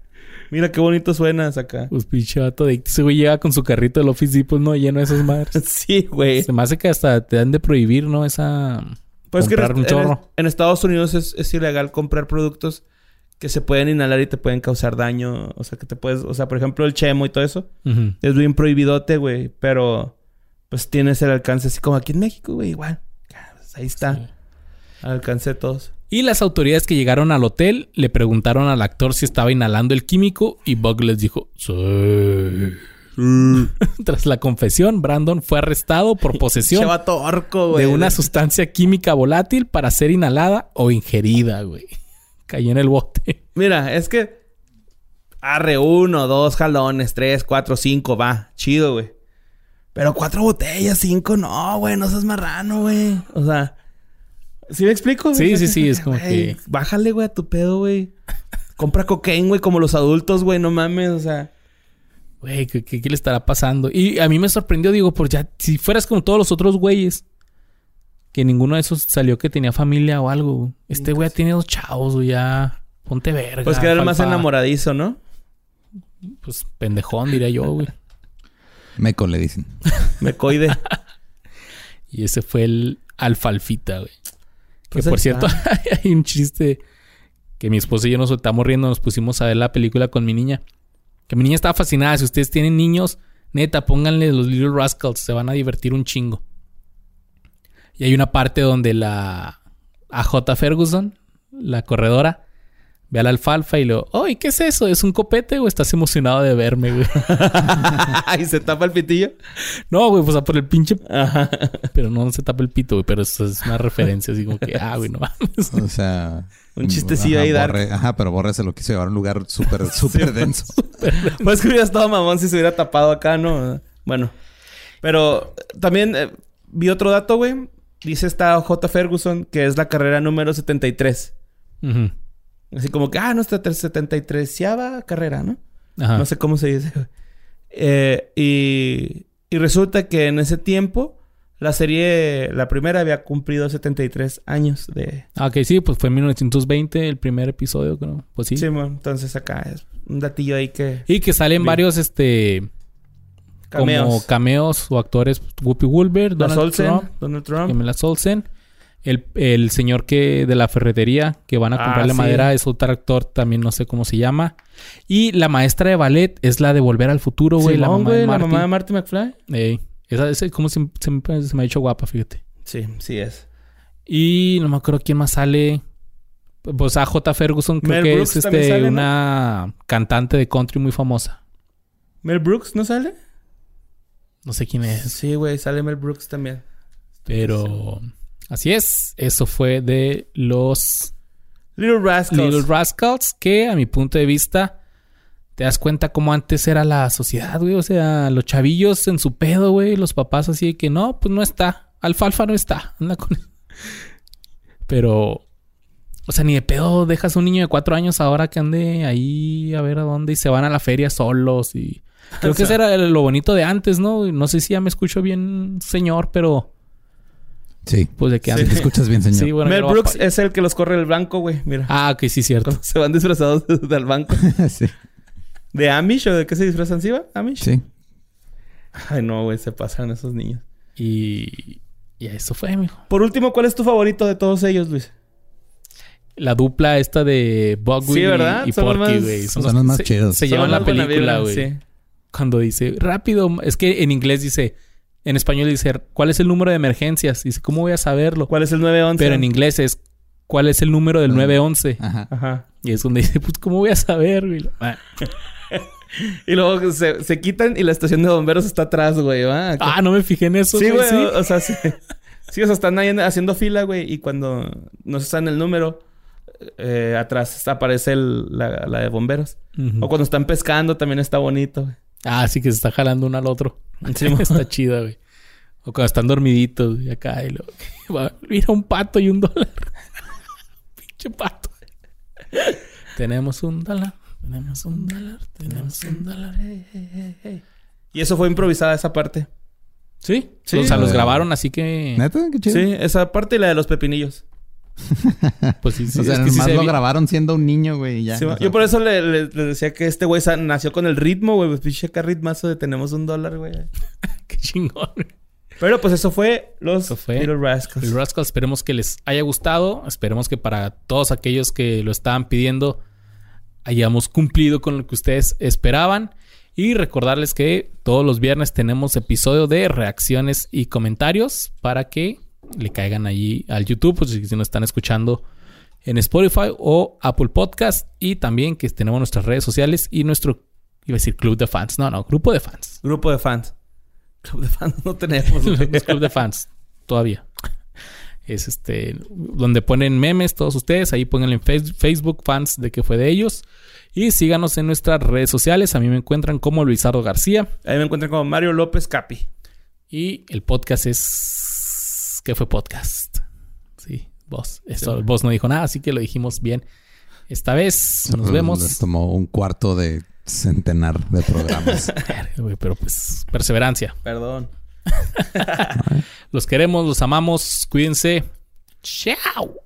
Mira qué bonito suenas acá. Pues pinche vato de... Ese güey llega con su carrito del Office Depot, ¿no? Lleno de esas madres. Sí, güey. Se me hace que hasta te dan de prohibir, ¿no? Esa... Pues que comprar en, un chorro. en Estados Unidos es, es ilegal comprar productos que se pueden inhalar y te pueden causar daño. O sea, que te puedes... O sea, por ejemplo, el chemo y todo eso. Es bien prohibidote, güey. Pero... Pues tienes el alcance así como aquí en México, güey. Igual. Ah, pues ahí está. Sí. Al alcance de todos. Y las autoridades que llegaron al hotel le preguntaron al actor si estaba inhalando el químico y Bug les dijo, sí. Tras la confesión, Brandon fue arrestado por posesión orco, de una sustancia química volátil para ser inhalada o ingerida, güey. Cayó en el bote. Mira, es que... Arre uno, dos jalones, tres, cuatro, cinco, va. Chido, güey. Pero cuatro botellas, cinco, no, güey. No seas marrano, güey. O sea... ¿Sí me explico? Sí, güey? sí, sí, es como que- Bájale, güey, a tu pedo, güey. Compra cocaine, güey, como los adultos, güey. No mames, o sea... Güey, ¿qué, qué, qué le estará pasando? Y a mí me sorprendió, digo, por ya, si fueras como todos los otros güeyes, que ninguno de esos salió que tenía familia o algo. güey. Este güey ya tiene dos chavos, güey, ya. Ponte verga. Pues que era el más enamoradizo, ¿no? Pues pendejón, diría yo, güey. Meco le dicen. Mecoide. Y ese fue el alfalfita, güey. Que Pues por cierto, hay un chiste que mi esposa y yo nos soltamos riendo, nos pusimos a ver la película con mi niña. Que mi niña estaba fascinada. Si ustedes tienen niños, neta, pónganle los Little Rascals, se van a divertir un chingo. Y hay una parte donde la AJ Ferguson, la corredora, ve a la alfalfa y lo, ¡Ay, qué es eso! ¿Es un copete o estás emocionado de verme, güey? y se tapa el pitillo. no, güey, pues a por el pinche. Ajá. Pero no se tapa el pito, güey, pero eso es una referencia así como que, ah, güey, no mames. O sea... Un chistecillo ajá, ahí, dark. Borre- ajá, pero Borre se lo quiso llevar a un lugar súper, súper denso. Pues que hubiera estado mamón si se hubiera tapado acá, ¿no? Bueno. Pero también eh, vi otro dato, güey. Dice esta J. Ferguson que es la carrera número 73. Ujú. Así como que, ah, nuestra 73 carrera, ¿no? Ajá. No sé cómo se dice. Eh, y, y resulta que en ese tiempo la serie, la primera, había cumplido 73 años de... Ah, ok, sí, pues fue en 1920 el primer episodio, creo. Pues sí. Sí, bueno, entonces acá es un datillo ahí que... Y que salen varios, este... Como Cameos. o actores. Whoopi Goldberg, Donald Trump, Donald Trump. Olsen. El, el señor que de la ferretería que van a Ah, comprarle sí. madera es otro actor, también no sé cómo se llama. Y la maestra de ballet es la de Volver al Futuro, güey. la mamá de la mamá de Marty McFly. Ey, esa, esa como se, se- se me ha hecho guapa, fíjate. Sí, sí es. Y no me acuerdo quién más sale. Pues a J. Ferguson creo Mel que Brooks es este sale, ¿no? una cantante de country muy famosa. ¿Mel Brooks no sale? No sé quién es. Sí, güey, sale Mel Brooks también. Pero así es. Eso fue de los Little Rascals. Little Rascals. Que a mi punto de vista te das cuenta cómo antes era la sociedad, güey. O sea, los chavillos en su pedo, güey. Los papás así de que no, pues no está. Alfalfa no está. Anda con él. Pero... O sea, ni de pedo dejas a un niño de cuatro años ahora que ande ahí a ver a dónde y se van a la feria solos y... Creo que eso era lo bonito de antes, ¿no? No sé si ya me escucho bien, señor, pero... Sí. Pues de que Sí. antes... Te escuchas bien, señor. Sí, bueno, Mel Brooks es el que los corre el banco, güey. Mira. Ah, ok, sí, cierto. Se van disfrazados del banco. sí. ¿De Amish o de qué se disfrazan? ¿Sí, va? ¿Amish? Sí. Ay, no, güey. Se pasan esos niños. Y... Y eso fue, mijo. Por último, ¿cuál es tu favorito de todos ellos, Luis? La dupla esta de Bugwell Sí, y Porky, güey. son los más se- chidos. Se Son llevan la película, güey. Sí. Cuando dice, rápido, es que en inglés dice, en español dice, ¿cuál es el número de emergencias? Dice, ¿cómo voy a saberlo? ¿Cuál es el 911? Pero en inglés es, ¿cuál es el número del Ah. 911? Ajá. Ajá. Y es donde dice, pues, ¿cómo voy a saber, güey? Ah, Y luego se, se quitan y la estación de bomberos está atrás, güey. ¿va? Ah, no me fijé en eso, sí, güey. Sí. O, o sea, sí. Sí, o sea, están ahí haciendo fila, güey. Y cuando no se está en el número, eh, atrás aparece el- la, la de bomberos. O cuando están pescando también está bonito, güey. Ah, sí que se está jalando uno al otro. Sí, está chida, güey. O cuando están dormiditos y acá y lo... Va, Mira un pato y un dólar. Pinche pato. Tenemos un dólar. Tenemos un dólar, tenemos un dólar. Y eso fue improvisada esa parte. ¿Sí? Sí. O sea, los Eh, grabaron así que... ¿Neta? Qué chido. Sí, esa parte y la de los pepinillos. Pues sí, sí. o sea, es que sí se lo vi- grabaron siendo un niño, güey, y ya. Sí, o sea, yo por eso le, le- le decía que este güey nació con el ritmo, güey. Pues pinche acá ritmazo de tenemos un dólar, güey. Qué chingón. Pero pues eso fue los Eso fue Little Rascals. El Rascal, esperemos que les haya gustado. Esperemos que para todos aquellos que lo estaban pidiendo hayamos cumplido con lo que ustedes esperaban. Y recordarles que todos los viernes tenemos episodio de reacciones y comentarios para que le caigan allí al YouTube, pues si nos están escuchando en Spotify o Apple Podcast. Y también que tenemos nuestras redes sociales y nuestro, iba a decir club de fans. No, no, grupo de fans. Grupo de fans. Club de fans no tenemos. Los club de fans todavía. Es este donde ponen memes todos ustedes, ahí pónganle en Face- Facebook fans de que fue de ellos y síganos en nuestras redes sociales, a mí me encuentran como Luisardo García Ahí me encuentran como Mario López Capi. y el podcast es ¿qué fue podcast? Sí, vos. Esto vos no dijo nada, así que lo dijimos bien. Esta vez nos les vemos. tomó un cuarto de centenar de programas. Pero pues perseverancia. Perdón. Los queremos, los amamos, cuídense. Chao.